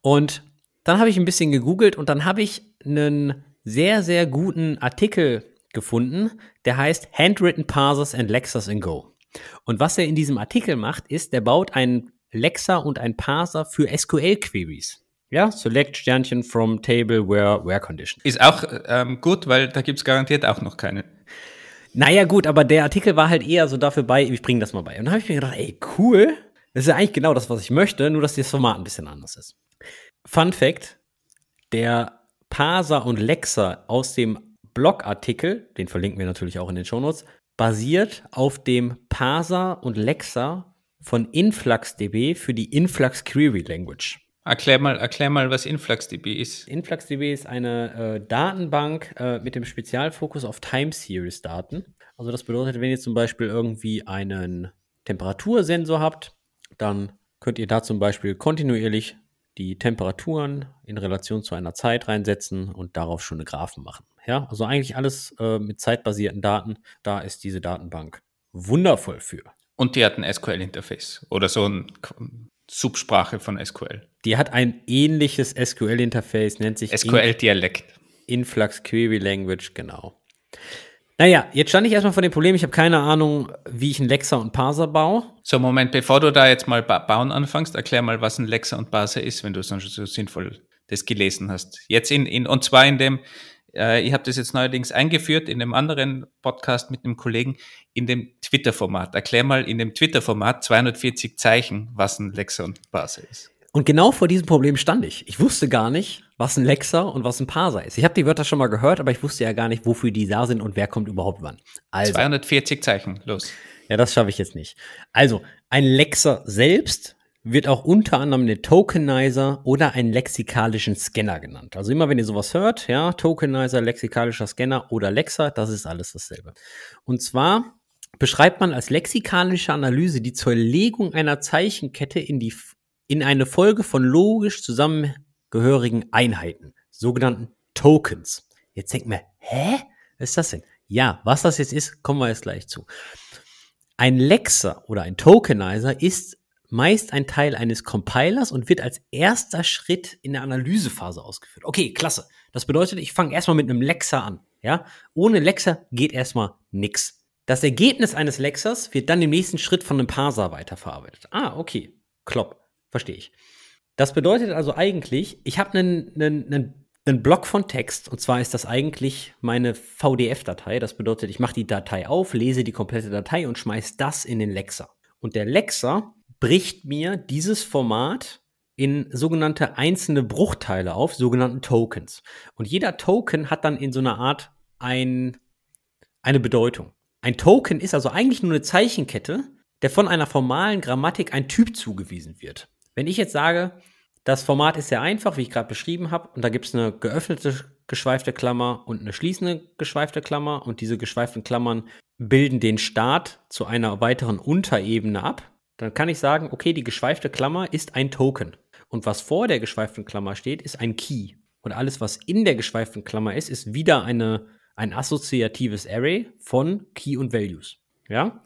Und dann habe ich ein bisschen gegoogelt und dann habe ich einen sehr, sehr guten Artikel gefunden, der heißt Handwritten Parsers and Lexers in Go. Und was er in diesem Artikel macht, ist, der baut einen Lexer und einen Parser für SQL-Queries. Ja, select Sternchen from table where, where condition. Ist auch ähm, gut, weil da gibt es garantiert auch noch keine. Naja, gut, aber der Artikel war halt eher so dafür bei, ich bringe das mal bei. Und dann habe ich mir gedacht, ey, cool. Das ist ja eigentlich genau das, was ich möchte, nur dass das Format ein bisschen anders ist. Fun Fact: Der Parser und Lexer aus dem Blogartikel, den verlinken wir natürlich auch in den Shownotes, basiert auf dem Parser und Lexer von InfluxDB für die Influx Query Language. Erklär mal, erklär mal, was InfluxDB ist. InfluxDB ist eine äh, Datenbank äh, mit dem Spezialfokus auf Time Series Daten. Also das bedeutet, wenn ihr zum Beispiel irgendwie einen Temperatursensor habt, dann könnt ihr da zum Beispiel kontinuierlich die Temperaturen in Relation zu einer Zeit reinsetzen und darauf schon eine Graphen machen. Ja, also eigentlich alles äh, mit zeitbasierten Daten. Da ist diese Datenbank wundervoll für. Und die hat ein SQL-Interface oder so eine Subsprache von SQL. Die hat ein ähnliches SQL-Interface, nennt sich SQL-Dialekt. Influx Query Language, genau. Naja, jetzt stand ich erstmal vor dem Problem, ich habe keine Ahnung, wie ich einen Lexer und Parser baue. So, Moment, bevor du da jetzt mal ba bauen anfängst, erklär mal, was ein Lexer und Parser ist, wenn du so, so sinnvoll das gelesen hast. Jetzt in, in und zwar in dem, äh, ich habe das jetzt neuerdings eingeführt in einem anderen Podcast mit einem Kollegen in dem Twitter-Format. Erklär mal in dem Twitter-Format 240 Zeichen, was ein Lexer und Parser ist. Und genau vor diesem Problem stand ich. Ich wusste gar nicht, was ein Lexer und was ein Parser ist. Ich habe die Wörter schon mal gehört, aber ich wusste ja gar nicht, wofür die da sind und wer kommt überhaupt wann. Also, 240 Zeichen, los. Ja, das schaffe ich jetzt nicht. Also, ein Lexer selbst wird auch unter anderem eine Tokenizer oder einen lexikalischen Scanner genannt. Also immer wenn ihr sowas hört, ja, Tokenizer, lexikalischer Scanner oder Lexer, das ist alles dasselbe. Und zwar beschreibt man als lexikalische Analyse die Zerlegung einer Zeichenkette in die in eine Folge von logisch zusammengehörigen Einheiten, sogenannten Tokens. Jetzt denkt man, hä? Was ist das denn? Ja, was das jetzt ist, kommen wir jetzt gleich zu. Ein Lexer oder ein Tokenizer ist meist ein Teil eines Compilers und wird als erster Schritt in der Analysephase ausgeführt. Okay, klasse. Das bedeutet, ich fange erstmal mit einem Lexer an. Ja? Ohne Lexer geht erstmal nichts. Das Ergebnis eines Lexers wird dann im nächsten Schritt von einem Parser weiterverarbeitet. Ah, okay. Klopp. Verstehe ich. Das bedeutet also eigentlich, ich habe einen, einen, einen, einen Block von Text und zwar ist das eigentlich meine VDF-Datei. Das bedeutet, ich mache die Datei auf, lese die komplette Datei und schmeiße das in den Lexer. Und der Lexer bricht mir dieses Format in sogenannte einzelne Bruchteile auf, sogenannten Tokens. Und jeder Token hat dann in so einer Art ein, eine Bedeutung. Ein Token ist also eigentlich nur eine Zeichenkette, der von einer formalen Grammatik ein Typ zugewiesen wird. Wenn ich jetzt sage, das Format ist sehr einfach, wie ich gerade beschrieben habe, und da gibt es eine geöffnete geschweifte Klammer und eine schließende geschweifte Klammer und diese geschweiften Klammern bilden den Start zu einer weiteren Unterebene ab, dann kann ich sagen, okay, die geschweifte Klammer ist ein Token. Und was vor der geschweiften Klammer steht, ist ein Key. Und alles, was in der geschweiften Klammer ist, ist wieder eine, ein assoziatives Array von Key und Values. Ja?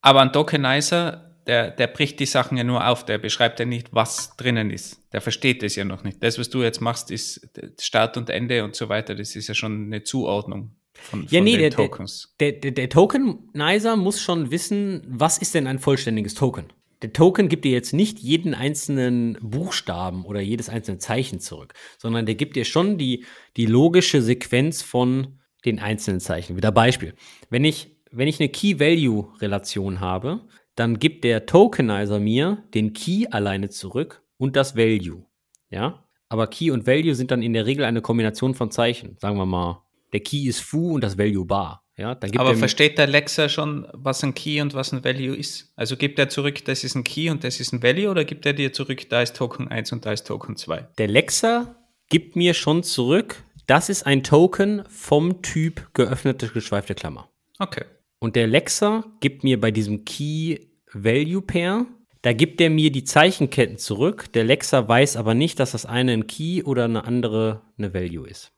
Aber ein Tokenizer der, der bricht die Sachen ja nur auf, der beschreibt ja nicht, was drinnen ist. Der versteht es ja noch nicht. Das, was du jetzt machst, ist Start und Ende und so weiter. Das ist ja schon eine Zuordnung von, ja, von nee, der, Tokens. Der, der, der Tokenizer muss schon wissen, was ist denn ein vollständiges Token? Der Token gibt dir jetzt nicht jeden einzelnen Buchstaben oder jedes einzelne Zeichen zurück, sondern der gibt dir schon die, die logische Sequenz von den einzelnen Zeichen. Wieder Beispiel. Wenn ich, wenn ich eine Key-Value-Relation habe, dann gibt der Tokenizer mir den Key alleine zurück und das Value. Ja? Aber Key und Value sind dann in der Regel eine Kombination von Zeichen. Sagen wir mal, der Key ist Foo und das Value Bar. Ja, dann gibt Aber versteht der Lexer schon, was ein Key und was ein Value ist? Also gibt er zurück, das ist ein Key und das ist ein Value oder gibt er dir zurück, da ist Token 1 und da ist Token 2? Der Lexer gibt mir schon zurück, das ist ein Token vom Typ geöffnete geschweifte Klammer. Okay. Und der Lexer gibt mir bei diesem Key Value Pair, da gibt er mir die Zeichenketten zurück. Der Lexer weiß aber nicht, dass das eine ein Key oder eine andere eine Value ist.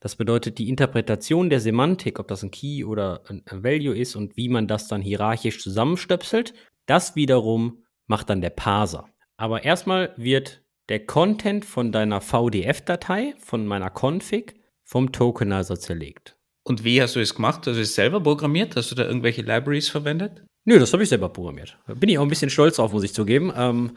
Das bedeutet, die Interpretation der Semantik, ob das ein Key oder ein Value ist und wie man das dann hierarchisch zusammenstöpselt, das wiederum macht dann der Parser. Aber erstmal wird der Content von deiner VDF-Datei, von meiner Config, vom Tokenizer zerlegt. Und wie hast du es gemacht? Hast du es selber programmiert? Hast du da irgendwelche Libraries verwendet? Nö, das habe ich selber programmiert. Bin ich auch ein bisschen stolz drauf, muss ich zugeben. Ähm,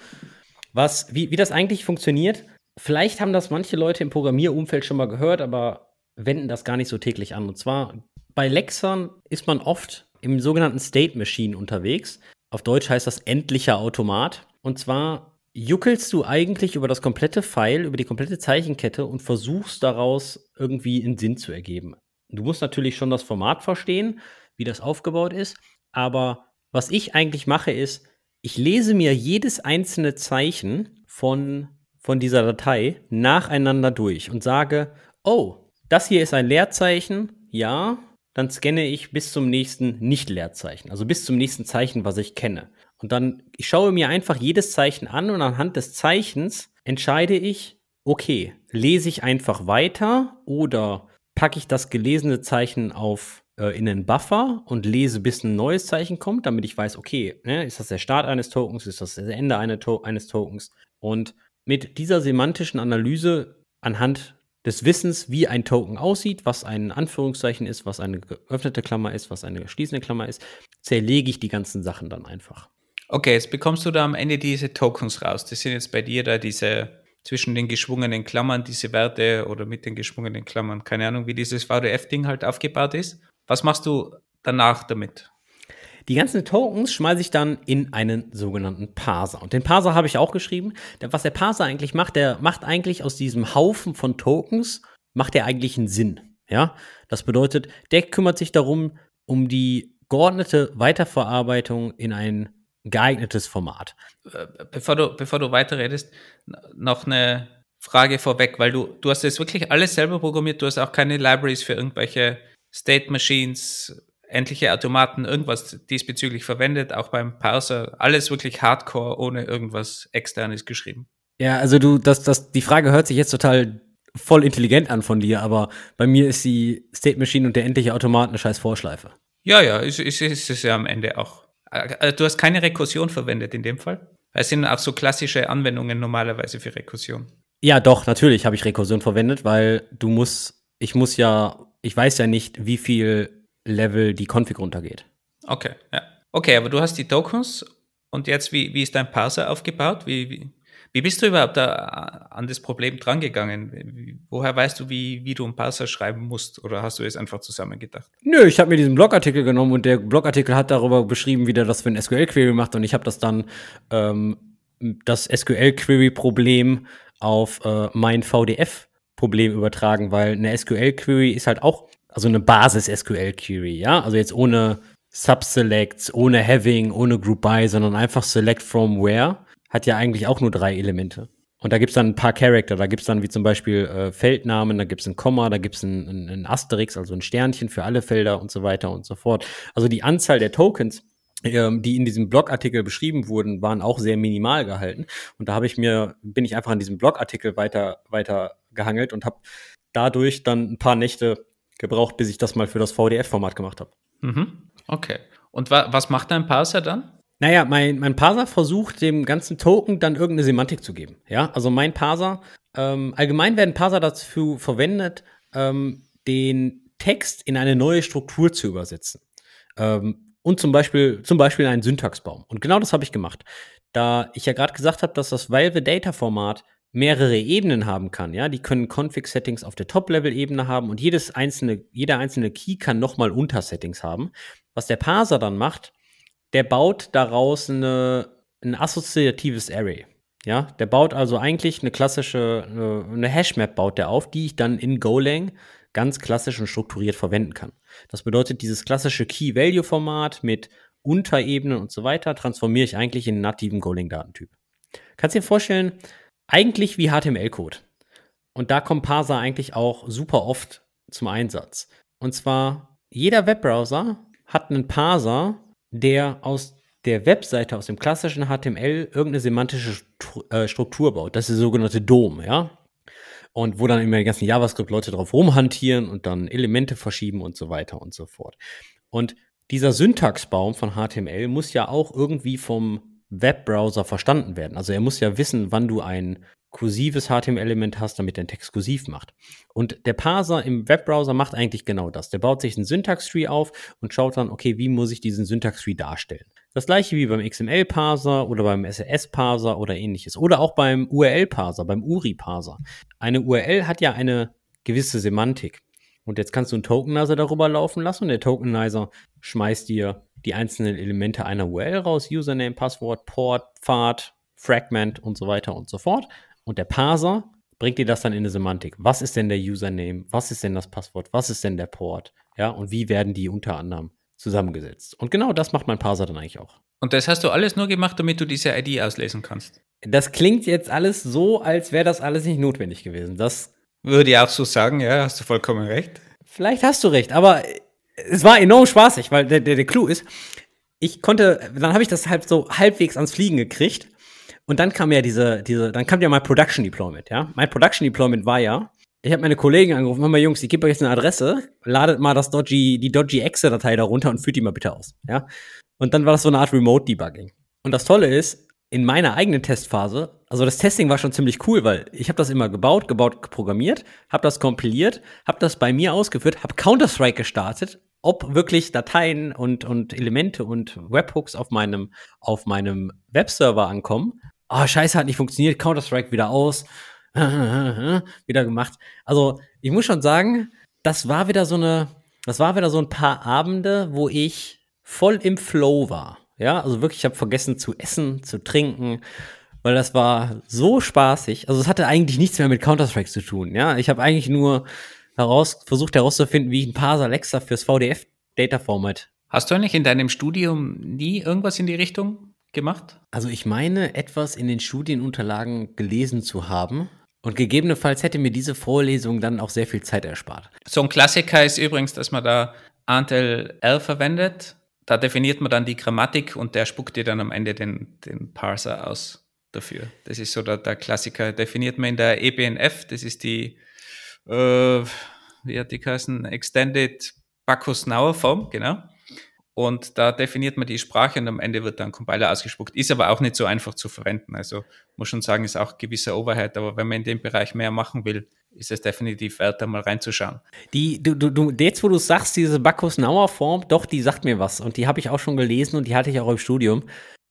was, wie, wie das eigentlich funktioniert, vielleicht haben das manche Leute im Programmierumfeld schon mal gehört, aber wenden das gar nicht so täglich an. Und zwar bei Lexern ist man oft im sogenannten State Machine unterwegs. Auf Deutsch heißt das endlicher Automat. Und zwar juckelst du eigentlich über das komplette File, über die komplette Zeichenkette und versuchst daraus irgendwie einen Sinn zu ergeben. Du musst natürlich schon das Format verstehen, wie das aufgebaut ist, aber was ich eigentlich mache ist, ich lese mir jedes einzelne Zeichen von von dieser Datei nacheinander durch und sage, oh, das hier ist ein Leerzeichen, ja, dann scanne ich bis zum nächsten Nicht-Leerzeichen, also bis zum nächsten Zeichen, was ich kenne. Und dann, ich schaue mir einfach jedes Zeichen an und anhand des Zeichens entscheide ich, okay, lese ich einfach weiter oder packe ich das gelesene Zeichen auf äh, in einen Buffer und lese, bis ein neues Zeichen kommt, damit ich weiß, okay, ne, ist das der Start eines Tokens, ist das das Ende eine to eines Tokens. Und mit dieser semantischen Analyse anhand des Wissens, wie ein Token aussieht, was ein Anführungszeichen ist, was eine geöffnete Klammer ist, was eine geschlossene Klammer ist, zerlege ich die ganzen Sachen dann einfach. Okay, jetzt bekommst du da am Ende diese Tokens raus. Das sind jetzt bei dir da diese zwischen den geschwungenen Klammern, diese Werte oder mit den geschwungenen Klammern. Keine Ahnung, wie dieses VDF-Ding halt aufgebaut ist. Was machst du danach damit? Die ganzen Tokens schmeiße ich dann in einen sogenannten Parser. Und den Parser habe ich auch geschrieben. Was der Parser eigentlich macht, der macht eigentlich aus diesem Haufen von Tokens, macht er eigentlich einen Sinn. Ja, das bedeutet, der kümmert sich darum, um die geordnete Weiterverarbeitung in ein geeignetes Format. Äh, bevor du, bevor du weiterredest, noch eine Frage vorweg, weil du, du hast das wirklich alles selber programmiert, du hast auch keine Libraries für irgendwelche State Machines, endliche Automaten, irgendwas diesbezüglich verwendet, auch beim Parser, alles wirklich hardcore, ohne irgendwas externes geschrieben. Ja, also du, das, das, die Frage hört sich jetzt total voll intelligent an von dir, aber bei mir ist die State Machine und der endliche Automat eine scheiß Vorschleife. Ja, ja, ist, ist, ist es ja am Ende auch. Äh, du hast keine Rekursion verwendet in dem Fall? Es sind auch so klassische Anwendungen normalerweise für Rekursion. Ja, doch, natürlich habe ich Rekursion verwendet, weil du musst, ich muss ja, ich weiß ja nicht, wie viel Level die Config runtergeht. Okay, ja. Okay, aber du hast die Tokens und jetzt, wie, wie ist dein Parser aufgebaut? Wie, wie, wie bist du überhaupt da an das Problem drangegangen? Woher weißt du, wie, wie du einen Parser schreiben musst? Oder hast du es einfach zusammengedacht? Nö, ich habe mir diesen Blogartikel genommen und der Blogartikel hat darüber beschrieben, wie der das für ein SQL-Query macht und ich habe das dann ähm, das SQL-Query-Problem auf äh, mein VDF-Problem übertragen, weil eine SQL-Query ist halt auch also eine Basis-SQL-Query, ja, also jetzt ohne Subselects, ohne Having, ohne Group By, sondern einfach Select from Where, hat ja eigentlich auch nur drei Elemente. Und da gibt's dann ein paar Charakter, da gibt's dann wie zum Beispiel äh, Feldnamen, da gibt's ein Komma, da gibt's ein, ein, ein Asterix, also ein Sternchen für alle Felder und so weiter und so fort. Also die Anzahl der Tokens, ähm, die in diesem Blogartikel beschrieben wurden, waren auch sehr minimal gehalten. Und da habe ich mir, bin ich einfach an diesem Blogartikel weiter, weiter gehangelt und habe dadurch dann ein paar Nächte gebraucht, bis ich das mal für das VDF-Format gemacht habe. Mhm. Okay. Und wa was macht dein Parser dann? Naja, mein, mein Parser versucht dem ganzen Token dann irgendeine Semantik zu geben. Ja, also mein Parser, ähm, allgemein werden Parser dazu verwendet, ähm, den Text in eine neue Struktur zu übersetzen. Ähm, und zum Beispiel, zum Beispiel einen Syntaxbaum. Und genau das habe ich gemacht. Da ich ja gerade gesagt habe, dass das Valve Data Format mehrere Ebenen haben kann. Ja, die können Config-Settings auf der Top-Level-Ebene haben und jedes einzelne, jeder einzelne Key kann nochmal Untersettings haben. Was der Parser dann macht, der baut daraus eine, ein assoziatives Array. Ja, der baut also eigentlich eine klassische, eine Hashmap baut der auf, die ich dann in Golang ganz klassisch und strukturiert verwenden kann. Das bedeutet, dieses klassische Key-Value-Format mit Unterebenen und so weiter transformiere ich eigentlich in einen nativen Golang-Datentyp. Kannst dir vorstellen, eigentlich wie HTML-Code. Und da kommt Parser eigentlich auch super oft zum Einsatz. Und zwar, jeder Webbrowser hat einen Parser, der aus der Webseite, aus dem klassischen HTML, irgendeine semantische äh, Struktur baut. Das ist der sogenannte DOM, ja. Und wo dann immer die ganzen JavaScript-Leute drauf rumhantieren und dann Elemente verschieben und so weiter und so fort. Und dieser Syntaxbaum von HTML muss ja auch irgendwie vom Webbrowser verstanden werden. Also er muss ja wissen, wann du ein kursives HTML-Element hast, damit er ein Text kursiv macht. Und der Parser im Webbrowser macht eigentlich genau das. Der baut sich einen Syntax-Tree auf und schaut dann, okay, wie muss ich diesen Syntax-Tree darstellen? Das gleiche wie beim XML-Parser oder beim SRS-Parser oder ähnliches. Oder auch beim URL-Parser, beim URI-Parser. Eine URL hat ja eine gewisse Semantik. Und jetzt kannst du einen Tokenizer darüber laufen lassen und der Tokenizer schmeißt dir die einzelnen Elemente einer URL raus, Username, Passwort, Port, Pfad, Fragment und so weiter und so fort. Und der Parser bringt dir das dann in eine Semantik. Was ist denn der Username? Was ist denn das Passwort? Was ist denn der Port? Ja, und wie werden die unter anderem zusammengesetzt. Und genau das macht mein Parser dann eigentlich auch. Und das hast du alles nur gemacht, damit du diese ID auslesen kannst. Das klingt jetzt alles so, als wäre das alles nicht notwendig gewesen. Das würde ich auch so sagen, ja, hast du vollkommen recht. Vielleicht hast du recht, aber es war enorm spaßig, weil der, der, der Clou ist, ich konnte, dann habe ich das halt so halbwegs ans Fliegen gekriegt. Und dann kam ja diese, diese, dann kam ja mein Production Deployment, ja. Mein Production Deployment war ja, ich habe meine Kollegen angerufen, mal Jungs, ich gebe euch jetzt eine Adresse, ladet mal das Dodgy, die Dodgy Exe-Datei darunter und führt die mal bitte aus, ja. Und dann war das so eine Art Remote-Debugging. Und das Tolle ist, in meiner eigenen Testphase, also das Testing war schon ziemlich cool, weil ich habe das immer gebaut, gebaut, programmiert, habe das kompiliert, habe das bei mir ausgeführt, habe Counter-Strike gestartet, ob wirklich Dateien und, und Elemente und Webhooks auf meinem, auf meinem Webserver ankommen. Ah, oh, scheiße, hat nicht funktioniert, Counter-Strike wieder aus, wieder gemacht. Also ich muss schon sagen, das war wieder so eine, das war wieder so ein paar Abende, wo ich voll im Flow war. Ja, also wirklich, ich habe vergessen zu essen, zu trinken, weil das war so spaßig. Also es hatte eigentlich nichts mehr mit Counter-Strike zu tun. Ja, ich habe eigentlich nur heraus, versucht herauszufinden, wie ich ein Parser Alexa fürs VDF Data Format. Hast du eigentlich in deinem Studium nie irgendwas in die Richtung gemacht? Also ich meine, etwas in den Studienunterlagen gelesen zu haben. Und gegebenenfalls hätte mir diese Vorlesung dann auch sehr viel Zeit erspart. So ein Klassiker ist übrigens, dass man da Anteil L verwendet da definiert man dann die Grammatik und der spuckt dir dann am Ende den, den Parser aus dafür. Das ist so der, der Klassiker. Definiert man in der EBNF, das ist die, äh, wie hat die geheißen, Extended Bacchus-Nauer Form, genau. Und da definiert man die Sprache und am Ende wird dann Compiler ausgespuckt. Ist aber auch nicht so einfach zu verwenden. Also muss schon sagen, ist auch gewisser Overhead. Aber wenn man in dem Bereich mehr machen will, ist es definitiv wert, da mal reinzuschauen. Die, du, du, jetzt, wo du sagst, diese Bacchus-Nauer-Form, doch, die sagt mir was. Und die habe ich auch schon gelesen und die hatte ich auch im Studium.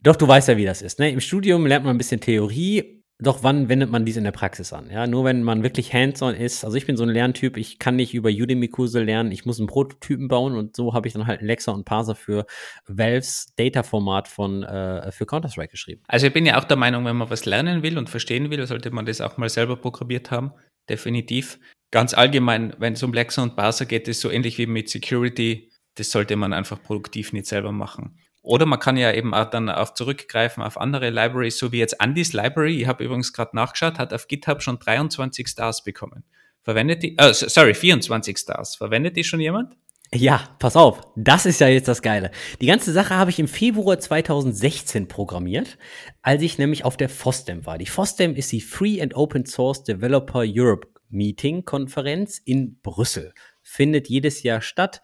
Doch, du weißt ja, wie das ist. Ne? Im Studium lernt man ein bisschen Theorie doch wann wendet man dies in der Praxis an? Ja, nur wenn man wirklich hands-on ist. Also ich bin so ein Lerntyp, ich kann nicht über Udemy-Kurse lernen, ich muss einen Prototypen bauen und so habe ich dann halt Alexa und Parser für Valves Data-Format von äh, für Counter-Strike geschrieben. Also ich bin ja auch der Meinung, wenn man was lernen will und verstehen will, sollte man das auch mal selber programmiert haben. Definitiv. Ganz allgemein, wenn es um Alexa und Parser geht, ist so ähnlich wie mit Security. Das sollte man einfach produktiv nicht selber machen. Oder man kann ja eben auch dann auf zurückgreifen auf andere Libraries, so wie jetzt Andys Library. Ich habe übrigens gerade nachgeschaut, hat auf GitHub schon 23 Stars bekommen. Verwendet die, oh, sorry, 24 Stars. Verwendet die schon jemand? Ja, pass auf, das ist ja jetzt das Geile. Die ganze Sache habe ich im Februar 2016 programmiert, als ich nämlich auf der FOSDEM war. Die FOSDEM ist die Free and Open Source Developer Europe Meeting Konferenz in Brüssel. Findet jedes Jahr statt.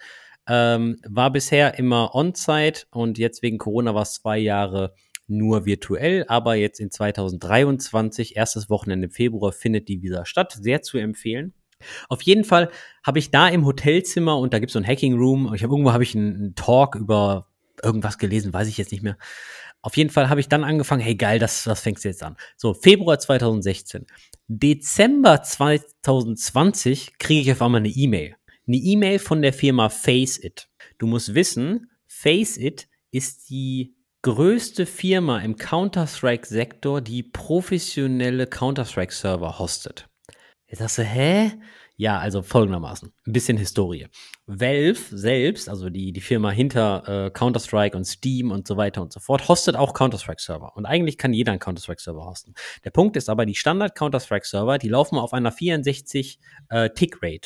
Ähm, war bisher immer on-site und jetzt wegen Corona war es zwei Jahre nur virtuell, aber jetzt in 2023, erstes Wochenende im Februar, findet die wieder statt. Sehr zu empfehlen. Auf jeden Fall habe ich da im Hotelzimmer und da gibt es so ein Hacking Room. Ich habe irgendwo habe ich einen, Talk über irgendwas gelesen, weiß ich jetzt nicht mehr. Auf jeden Fall habe ich dann angefangen, hey geil, das, das fängst du jetzt an. So, Februar 2016. Dezember 2020 kriege ich auf einmal eine E-Mail eine E-Mail von der Firma Faceit. Du musst wissen, Faceit ist die größte Firma im Counter-Strike-Sektor, die professionelle Counter-Strike-Server hostet. Jetzt sagst du, hä? Ja, also folgendermaßen. Ein bisschen Historie. Valve selbst, also die, die Firma hinter äh, Counter-Strike und Steam und so weiter und so fort, hostet auch Counter-Strike-Server. Und eigentlich kann jeder einen Counter-Strike-Server hosten. Der Punkt ist aber, die Standard-Counter-Strike-Server, die laufen auf einer 64 äh.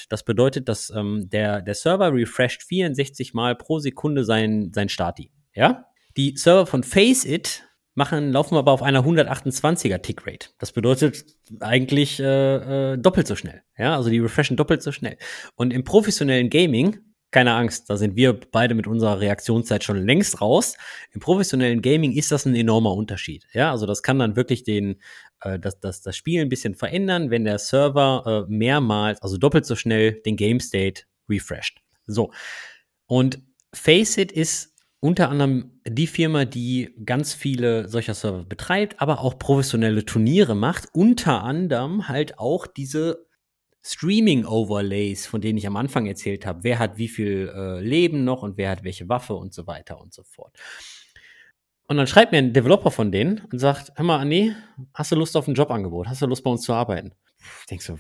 Das bedeutet, dass ähm, der, der Server refresht 64 Mal pro Sekunde sein, sein Stati. Ja? Die Server von Faceit machen, laufen aber auf einer 128er Tickrate. Das bedeutet eigentlich äh, äh, doppelt so schnell. Ja, also die refreshen doppelt so schnell. Und im professionellen Gaming, keine Angst, da sind wir beide mit unserer Reaktionszeit schon längst raus. Im professionellen Gaming ist das ein enormer Unterschied. Ja, also das kann dann wirklich den, äh, das, das, das Spiel ein bisschen verändern, wenn der Server äh, mehrmals, also doppelt so schnell den Game State refresht. So. Und Faceit ist unter anderem die Firma, die ganz viele solcher Server betreibt, aber auch professionelle Turniere macht. Unter anderem halt auch diese Streaming-Overlays, von denen ich am Anfang erzählt habe. Wer hat wie viel äh, Leben noch und wer hat welche Waffe und so weiter und so fort. Und dann schreibt mir ein Developer von denen und sagt, hör mal, Anni, hast du Lust auf ein Jobangebot? Hast du Lust bei uns zu arbeiten? Ich denk so,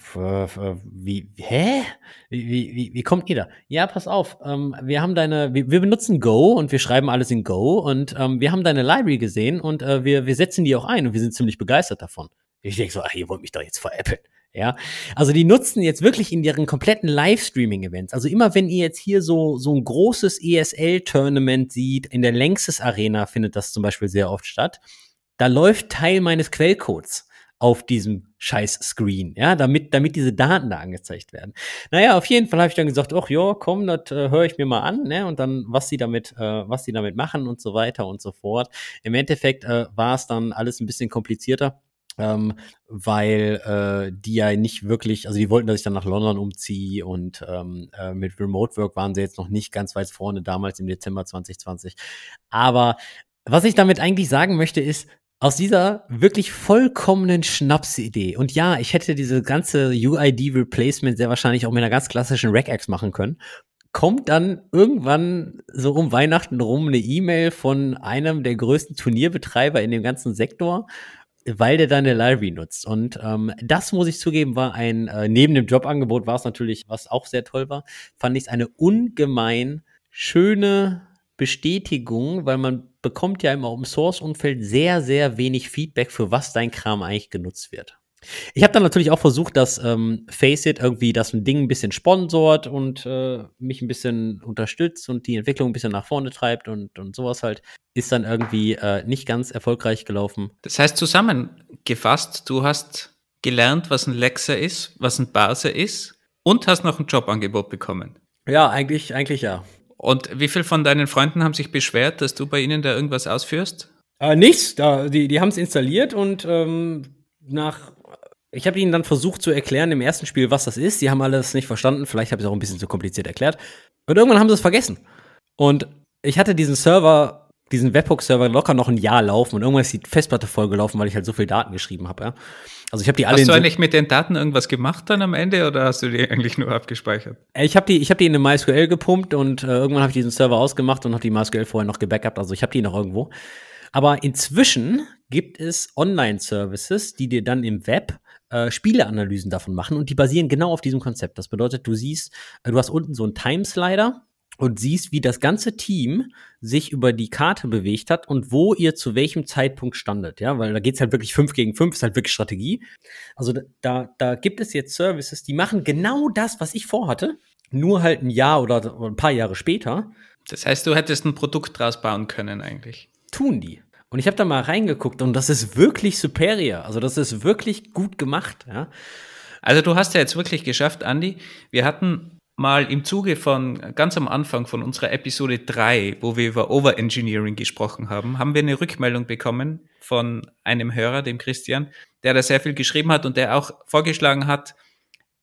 wie, hä? Wie, wie, wie kommt ihr da? Ja, pass auf, ähm, wir haben deine, wir, wir, benutzen Go und wir schreiben alles in Go und ähm, wir haben deine Library gesehen und äh, wir, wir setzen die auch ein und wir sind ziemlich begeistert davon. Ich denk so, ach, ihr wollt mich doch jetzt veräppeln. Ja, also die nutzen jetzt wirklich in ihren kompletten Livestreaming-Events. Also immer wenn ihr jetzt hier so, so ein großes ESL-Tournament sieht, in der Längstes Arena findet das zum Beispiel sehr oft statt, da läuft Teil meines Quellcodes auf diesem scheiß Screen, ja, damit, damit diese Daten da angezeigt werden. Naja, auf jeden Fall habe ich dann gesagt, ach ja, komm, das äh, höre ich mir mal an, ne, und dann, was sie damit, äh, was sie damit machen und so weiter und so fort. Im Endeffekt äh, war es dann alles ein bisschen komplizierter. Ähm, weil äh, die ja nicht wirklich, also die wollten, dass ich dann nach London umziehe und ähm, äh, mit Remote Work waren sie jetzt noch nicht ganz weit vorne damals im Dezember 2020. Aber was ich damit eigentlich sagen möchte, ist, aus dieser wirklich vollkommenen Schnapsidee. Und ja, ich hätte diese ganze UID-Replacement sehr wahrscheinlich auch mit einer ganz klassischen Regex machen können. Kommt dann irgendwann so um Weihnachten rum eine E-Mail von einem der größten Turnierbetreiber in dem ganzen Sektor, weil der dann eine Library nutzt. Und ähm, das muss ich zugeben, war ein, äh, neben dem Jobangebot war es natürlich, was auch sehr toll war, fand ich es eine ungemein schöne Bestätigung, weil man bekommt ja im Open Source Umfeld sehr, sehr wenig Feedback, für was dein Kram eigentlich genutzt wird. Ich habe dann natürlich auch versucht, dass ähm, Faceit irgendwie das ein Ding ein bisschen sponsort und äh, mich ein bisschen unterstützt und die Entwicklung ein bisschen nach vorne treibt und, und sowas halt. Ist dann irgendwie äh, nicht ganz erfolgreich gelaufen. Das heißt zusammengefasst, du hast gelernt, was ein Lexer ist, was ein Barser ist und hast noch ein Jobangebot bekommen. Ja, eigentlich, eigentlich ja. Und wie viele von deinen Freunden haben sich beschwert, dass du bei ihnen da irgendwas ausführst? Äh, nichts. Da, die die haben es installiert und ähm, nach. Ich habe ihnen dann versucht zu erklären im ersten Spiel, was das ist. Die haben alles nicht verstanden. Vielleicht habe ich es auch ein bisschen zu kompliziert erklärt. Und irgendwann haben sie es vergessen. Und ich hatte diesen Server diesen Webhook-Server locker noch ein Jahr laufen und irgendwann ist die Festplatte vollgelaufen, weil ich halt so viel Daten geschrieben habe. Ja? Also ich habe die alle. Hast du eigentlich mit den Daten irgendwas gemacht dann am Ende oder hast du die eigentlich nur abgespeichert? Äh, ich habe die, ich habe die in eine MySQL gepumpt und äh, irgendwann habe ich diesen Server ausgemacht und habe die MySQL vorher noch gebackupt. Also ich habe die noch irgendwo. Aber inzwischen gibt es Online-Services, die dir dann im Web äh, Spieleanalysen davon machen und die basieren genau auf diesem Konzept. Das bedeutet, du siehst, äh, du hast unten so einen Timeslider und siehst, wie das ganze Team sich über die Karte bewegt hat und wo ihr zu welchem Zeitpunkt standet, ja, weil da geht's halt wirklich fünf gegen fünf, ist halt wirklich Strategie. Also da, da gibt es jetzt Services, die machen genau das, was ich vorhatte, nur halt ein Jahr oder ein paar Jahre später. Das heißt, du hättest ein Produkt draus bauen können eigentlich. Tun die. Und ich habe da mal reingeguckt und das ist wirklich superior. Also das ist wirklich gut gemacht, ja. Also du hast ja jetzt wirklich geschafft, Andy. Wir hatten mal im Zuge von ganz am Anfang von unserer Episode 3, wo wir über Overengineering gesprochen haben, haben wir eine Rückmeldung bekommen von einem Hörer, dem Christian, der da sehr viel geschrieben hat und der auch vorgeschlagen hat,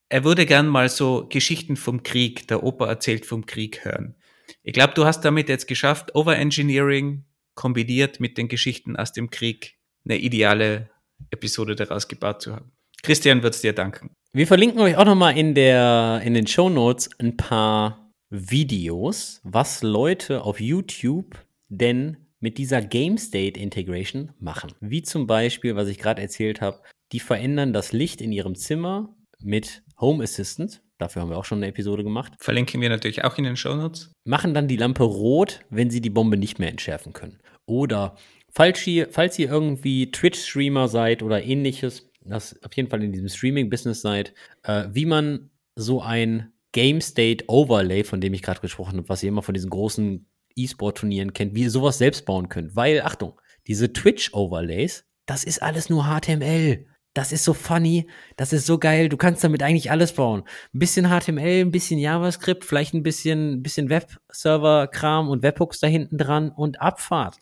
er würde gern mal so Geschichten vom Krieg, der Opa erzählt vom Krieg hören. Ich glaube, du hast damit jetzt geschafft, Overengineering kombiniert mit den Geschichten aus dem Krieg eine ideale Episode daraus gebaut zu haben. Christian wird es dir danken. Wir verlinken euch auch nochmal in, in den Show Notes ein paar Videos, was Leute auf YouTube denn mit dieser Game State Integration machen. Wie zum Beispiel, was ich gerade erzählt habe, die verändern das Licht in ihrem Zimmer mit Home Assistant. Dafür haben wir auch schon eine Episode gemacht. Verlinken wir natürlich auch in den Show Notes. Machen dann die Lampe rot, wenn sie die Bombe nicht mehr entschärfen können. Oder falls ihr, falls ihr irgendwie Twitch-Streamer seid oder ähnliches, das auf jeden Fall in diesem Streaming-Business seid, äh, wie man so ein Game State Overlay, von dem ich gerade gesprochen habe, was ihr immer von diesen großen E-Sport-Turnieren kennt, wie ihr sowas selbst bauen könnt. Weil, Achtung, diese Twitch-Overlays, das ist alles nur HTML. Das ist so funny, das ist so geil. Du kannst damit eigentlich alles bauen. Ein bisschen HTML, ein bisschen JavaScript, vielleicht ein bisschen, bisschen Webserver-Kram und Webhooks da hinten dran und Abfahrt.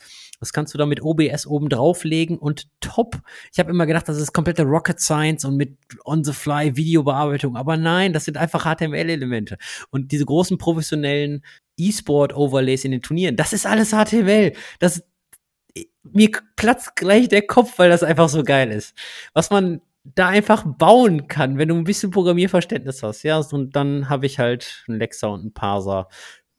Das kannst du da mit OBS oben drauflegen und top. Ich habe immer gedacht, das ist komplette Rocket Science und mit on-the-fly Videobearbeitung. Aber nein, das sind einfach HTML-Elemente. Und diese großen professionellen E-Sport-Overlays in den Turnieren, das ist alles HTML. Das, mir platzt gleich der Kopf, weil das einfach so geil ist. Was man da einfach bauen kann, wenn du ein bisschen Programmierverständnis hast, ja. Und dann habe ich halt einen Lexer und einen Parser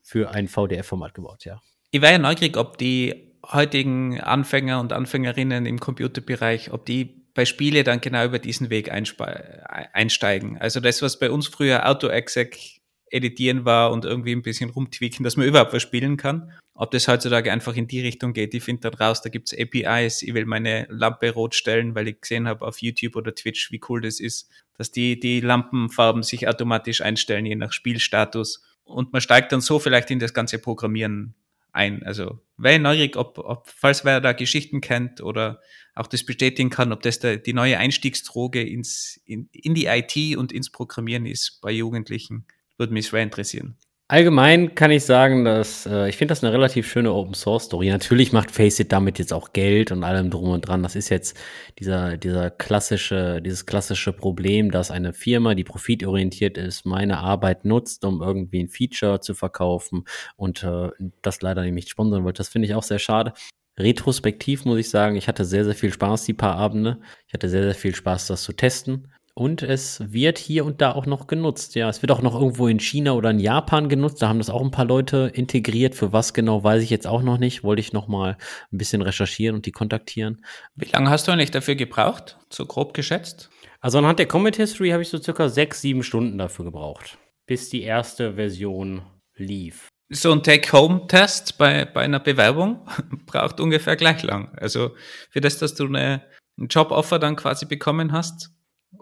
für ein VDF-Format gebaut, ja. Ich war ja neugierig, ob die heutigen Anfänger und Anfängerinnen im Computerbereich, ob die bei Spiele dann genau über diesen Weg einsteigen. Also das, was bei uns früher Auto-Exec editieren war und irgendwie ein bisschen rumtweaken, dass man überhaupt was spielen kann. Ob das heutzutage einfach in die Richtung geht, ich finde dann raus, da gibt's APIs, ich will meine Lampe rot stellen, weil ich gesehen habe auf YouTube oder Twitch, wie cool das ist, dass die, die Lampenfarben sich automatisch einstellen, je nach Spielstatus. Und man steigt dann so vielleicht in das ganze Programmieren ein. Also wäre neugierig, ob, ob, falls wer da Geschichten kennt oder auch das bestätigen kann, ob das der, die neue Einstiegsdroge ins, in, in die IT und ins Programmieren ist bei Jugendlichen. Würde mich sehr interessieren. Allgemein kann ich sagen, dass äh, ich finde das eine relativ schöne Open Source Story. Natürlich macht Faceit damit jetzt auch Geld und allem drum und dran. Das ist jetzt dieser dieser klassische dieses klassische Problem, dass eine Firma, die profitorientiert ist, meine Arbeit nutzt, um irgendwie ein Feature zu verkaufen und äh, das leider nicht sponsern wollte. Das finde ich auch sehr schade. Retrospektiv muss ich sagen, ich hatte sehr sehr viel Spaß die paar Abende. Ich hatte sehr sehr viel Spaß, das zu testen. Und es wird hier und da auch noch genutzt. Ja, es wird auch noch irgendwo in China oder in Japan genutzt. Da haben das auch ein paar Leute integriert. Für was genau, weiß ich jetzt auch noch nicht. Wollte ich noch mal ein bisschen recherchieren und die kontaktieren. Wie lange hast du eigentlich dafür gebraucht? So grob geschätzt? Also anhand der Comment History habe ich so circa sechs, sieben Stunden dafür gebraucht, bis die erste Version lief. So ein Take-Home-Test bei, bei einer Bewerbung braucht ungefähr gleich lang. Also für das, dass du eine, ein Job-Offer dann quasi bekommen hast,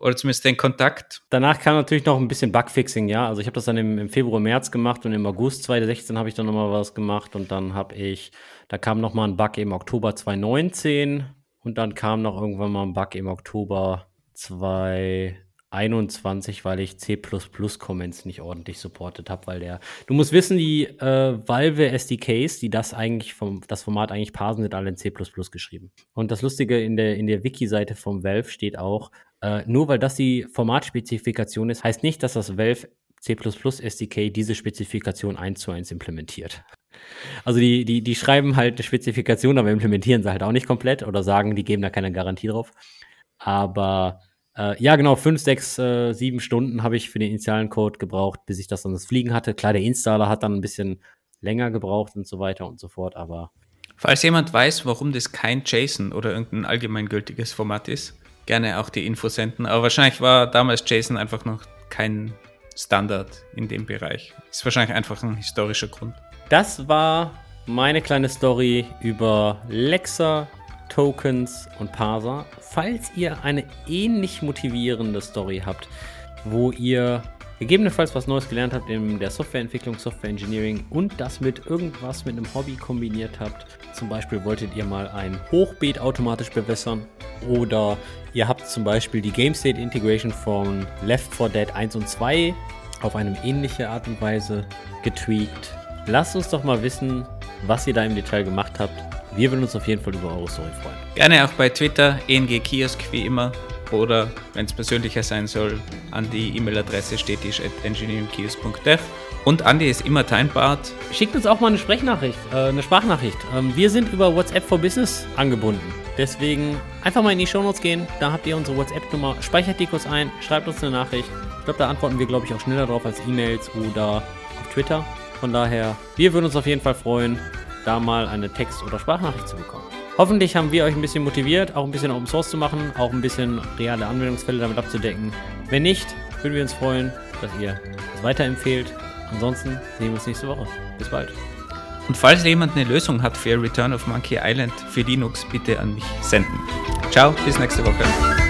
oder zumindest den Kontakt. Danach kam natürlich noch ein bisschen Bugfixing, ja. Also ich habe das dann im, im, Februar, März gemacht und im August 2016 habe ich dann nochmal was gemacht und dann habe ich, da kam nochmal ein Bug im Oktober 2019 und dann kam noch irgendwann mal ein Bug im Oktober 2021, weil ich C++-Comments nicht ordentlich supportet habe, weil der, du musst wissen, die äh, Valve SDKs, die das eigentlich vom, das Format eigentlich parsen, sind alle in C++ geschrieben. Und das Lustige in der, in der Wiki-Seite vom Valve steht auch, äh, nur weil das die Formatspezifikation ist, heißt nicht, dass das Valve C++ SDK diese Spezifikation eins zu eins implementiert. Also die, die, die schreiben halt eine Spezifikation, aber implementieren sie halt auch nicht komplett oder sagen, die geben da keine Garantie drauf. Aber äh, ja, genau, fünf, sechs, äh, sieben Stunden habe ich für den initialen Code gebraucht, bis ich das dann das Fliegen hatte. Klar, der Installer hat dann ein bisschen länger gebraucht und so weiter und so fort, aber. Falls jemand weiß, warum das kein JSON oder irgendein allgemeingültiges Format ist, gerne auch die Info senden. Aber wahrscheinlich war damals JSON einfach noch kein Standard in dem Bereich. Ist wahrscheinlich einfach ein historischer Grund. Das war meine kleine Story über Lexa, Tokens und Parser. Falls ihr eine ähnlich motivierende Story habt, wo ihr gegebenenfalls was Neues gelernt habt in der Softwareentwicklung, Software Engineering und das mit irgendwas mit einem Hobby kombiniert habt. Zum Beispiel wolltet ihr mal ein Hochbeet automatisch bewässern oder ihr habt zum Beispiel die Game State Integration von Left 4 Dead 1 und 2 auf eine ähnliche Art und Weise getweakt. Lasst uns doch mal wissen, was ihr da im Detail gemacht habt. Wir würden uns auf jeden Fall über eure Story freuen. Gerne auch bei Twitter, ENG Kiosk wie immer oder, wenn es persönlicher sein soll, an die E-Mail-Adresse stetig.engineeringkeys.dev. Und Andi ist immer Timebart. Schickt uns auch mal eine Sprechnachricht, äh, eine Sprachnachricht. Ähm, wir sind über WhatsApp for Business angebunden. Deswegen einfach mal in die Shownotes gehen, da habt ihr unsere WhatsApp-Nummer, speichert die kurz ein, schreibt uns eine Nachricht. Ich glaube, da antworten wir, glaube ich, auch schneller drauf als E-Mails oder auf Twitter. Von daher, wir würden uns auf jeden Fall freuen, da mal eine Text- oder Sprachnachricht zu bekommen. Hoffentlich haben wir euch ein bisschen motiviert, auch ein bisschen Open Source zu machen, auch ein bisschen reale Anwendungsfälle damit abzudecken. Wenn nicht, würden wir uns freuen, dass ihr es weiterempfehlt. Ansonsten sehen wir uns nächste Woche. Bis bald. Und falls jemand eine Lösung hat für Return of Monkey Island für Linux, bitte an mich senden. Ciao, bis nächste Woche.